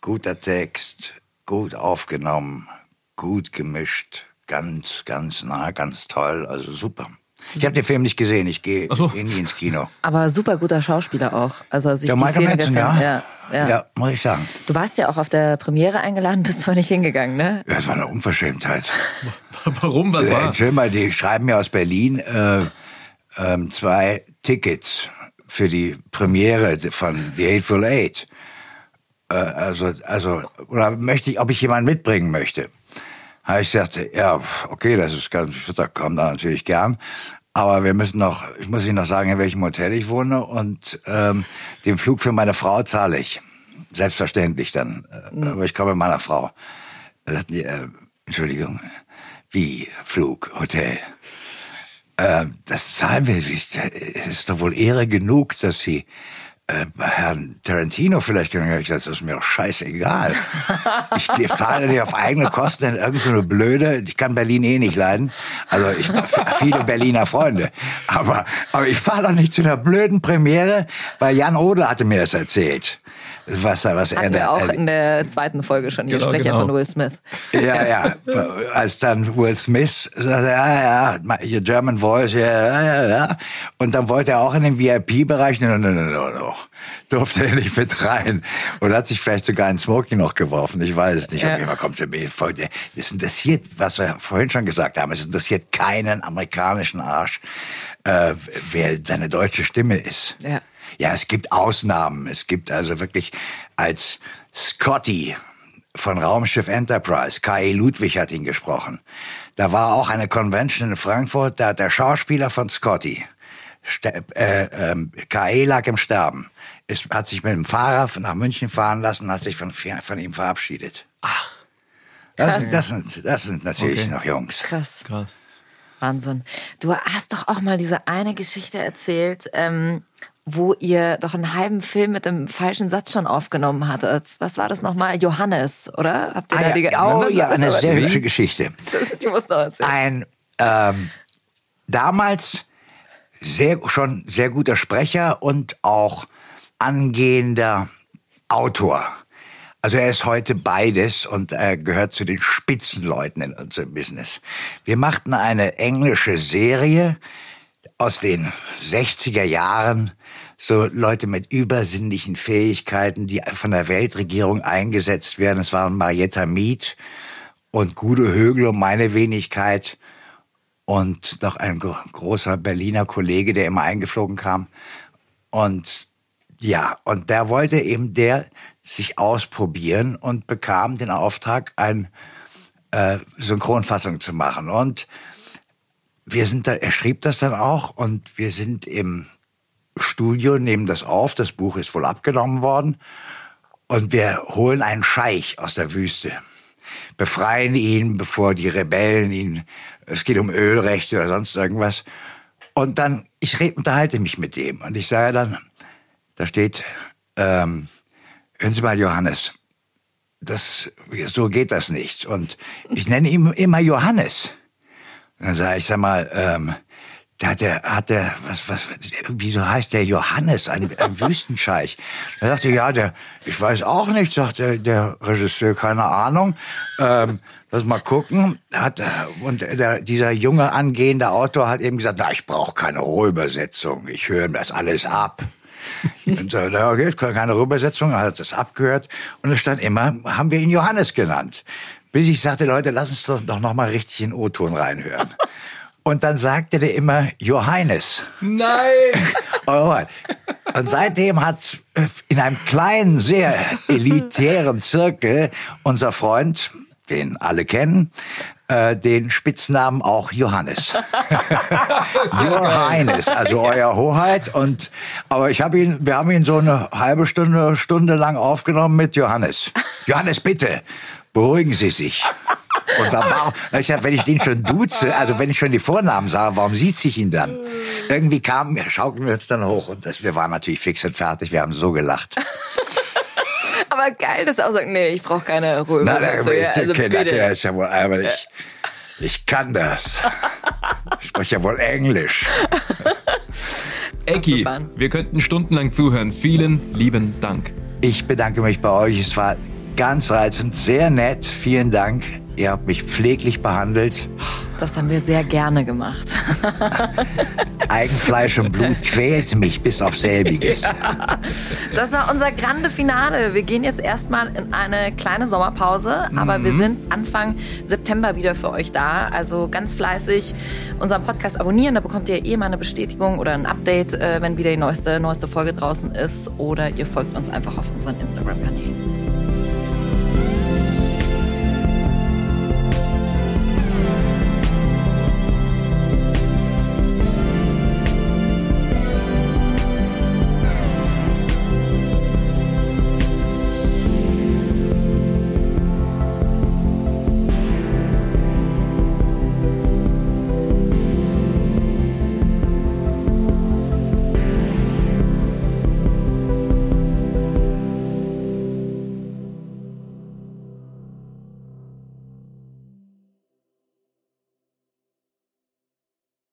guter Text, gut aufgenommen, gut gemischt, ganz, ganz nah, ganz toll, also super. Ich habe den Film nicht gesehen, ich gehe eh nie ins Kino. Aber super guter Schauspieler auch. Also als ich Der die Michael Szene Madsen, gestern, ja. ja, ja. Ja, muss ich sagen. Du warst ja auch auf der Premiere eingeladen, bist aber nicht hingegangen, ne? Das war eine Unverschämtheit. Warum? Was Äh, war? Schön mal, die schreiben mir aus Berlin äh, ähm, zwei Tickets für die Premiere von The Hateful Eight. Äh, also, also, oder möchte ich, ob ich jemanden mitbringen möchte. Habe ich gesagt, ja, okay, das ist ganz, ich würde kommen da natürlich gern. Aber wir müssen noch, ich muss Ihnen noch sagen, in welchem Hotel ich wohne und ähm, den Flug für meine Frau zahle ich. Selbstverständlich dann. Äh, Aber ich komme mit meiner Frau. Die, äh, Entschuldigung, wie Flug, Hotel? Äh, das zahlen wir nicht. Es ist doch wohl Ehre genug, dass Sie äh, Herrn Tarantino vielleicht können. Ich gesagt, das ist mir doch scheißegal. Ich fahre nicht auf eigene Kosten in irgendeine blöde, ich kann Berlin eh nicht leiden. Also ich habe viele Berliner Freunde. Aber, aber ich fahre doch nicht zu einer blöden Premiere, weil Jan Odel hatte mir das erzählt. Was, da- was er Hatten wir da, auch in der zweiten Folge schon. Hier Genau, Sprecher genau. von Will Smith. ja, ja. Als dann Will Smith sagte, ja, ja, your German voice, ja, ja, ja, ja. Und dann wollte er auch in den VIP-Bereich, no, no, no, no, no. Durfte er nicht mit rein. Und hat sich vielleicht sogar ein Smoking noch geworfen. Ich weiß es nicht. Ja. Jeden Fall kommt er mir das interessiert, was wir vorhin schon gesagt haben, es interessiert keinen amerikanischen Arsch, äh, wer seine deutsche Stimme ist. Ja. Ja, es gibt Ausnahmen. Es gibt also wirklich als Scotty von Raumschiff Enterprise, K.E. Ludwig hat ihn gesprochen. Da war auch eine Convention in Frankfurt, da hat der Schauspieler von Scotty, Ste äh, ähm, K.E. lag im Sterben, ist, hat sich mit dem Fahrer nach München fahren lassen und hat sich von, von ihm verabschiedet. Ach. Das, das, sind, das sind natürlich Okay. noch Jungs. Krass. Krass. Wahnsinn. Du hast doch auch mal diese eine Geschichte erzählt, ähm, wo ihr doch einen halben Film mit dem falschen Satz schon aufgenommen hattet. Was war das nochmal? Johannes, oder? Habt ihr Ah, da ja, die ja, oh, ja, eine sehr hübsche Geschichte. Das, die musst du erzählen. ein ähm, damals sehr, schon sehr guter Sprecher und auch angehender Autor. Also er ist heute beides und er gehört zu den Spitzenleuten in unserem Business. Wir machten eine englische Serie aus den 60er Jahren, so Leute mit übersinnlichen Fähigkeiten, die von der Weltregierung eingesetzt werden. Es waren Marietta Mead und Guido Högel und meine Wenigkeit. und noch ein gro großer Berliner Kollege, der immer eingeflogen kam. Und ja, und der wollte eben der sich ausprobieren und bekam den Auftrag, ein äh, Synchronfassung zu machen. Und wir sind da, er schrieb das dann auch und wir sind im Studio, nehmen das auf. Das Buch ist wohl abgenommen worden. Und wir holen einen Scheich aus der Wüste, befreien ihn, bevor die Rebellen ihn, es geht um Ölrechte oder sonst irgendwas. Und dann, ich unterhalte mich mit dem und ich sage dann, da steht, ähm, hören Sie mal, Johannes, das, so geht das nicht. Und ich nenne ihn immer Johannes. Dann sage ich, sag mal, ähm, da hat der, hat der, was, was, wieso heißt der Johannes, ein, ein Wüstenscheich? Da sagte ja, der, ich weiß auch nicht, sagt der, der Regisseur, keine Ahnung. Ähm, lass mal gucken. Hat, und der, dieser junge angehende Autor hat eben gesagt, na, ich brauche keine Rohübersetzung, ich höre das alles ab. und so, na, okay, keine Rohübersetzung, er hat das abgehört. Und es stand immer, haben wir ihn Johannes genannt. Bis ich sagte, Leute, lass uns doch noch mal richtig in O-Ton reinhören. Und dann sagte der immer Johannes. Nein! Oh, und seitdem hat in einem kleinen, sehr elitären Zirkel unser Freund, den alle kennen, äh, den Spitznamen auch Johannes. Johannes, also euer Hoheit. Und aber ich habe ihn, wir haben ihn so eine halbe Stunde, Stunde lang aufgenommen mit Johannes. Johannes, bitte, beruhigen Sie sich. Und da war, ich gesagt, wenn ich den schon duze, also wenn ich schon die Vornamen sah, warum sieht sich ihn dann? Irgendwie kam, schaukeln wir uns dann hoch und das, wir waren natürlich fix und fertig. Wir haben so gelacht. Aber geil, dass auch sagen, nee, ich brauche keine Ruhe. Na, na, so, ja, also bitte. Der ist ja wohl, aber ich, ich kann das. Ich spreche ja wohl Englisch. Ecki, wir könnten stundenlang zuhören. Vielen lieben Dank. Ich bedanke mich bei euch. Es war ganz reizend, sehr nett. Vielen Dank. Ihr habt mich pfleglich behandelt. Das haben wir sehr gerne gemacht. Eigenfleisch und Blut quält mich bis auf selbiges. Ja. Das war unser grande Finale. Wir gehen jetzt erstmal in eine kleine Sommerpause, aber mhm. wir sind Anfang September wieder für euch da. Also ganz fleißig unseren Podcast abonnieren. Da bekommt ihr eh mal eine Bestätigung oder ein Update, äh, wenn wieder die neueste, neueste Folge draußen ist. Oder ihr folgt uns einfach auf unseren Instagram-Kanälen.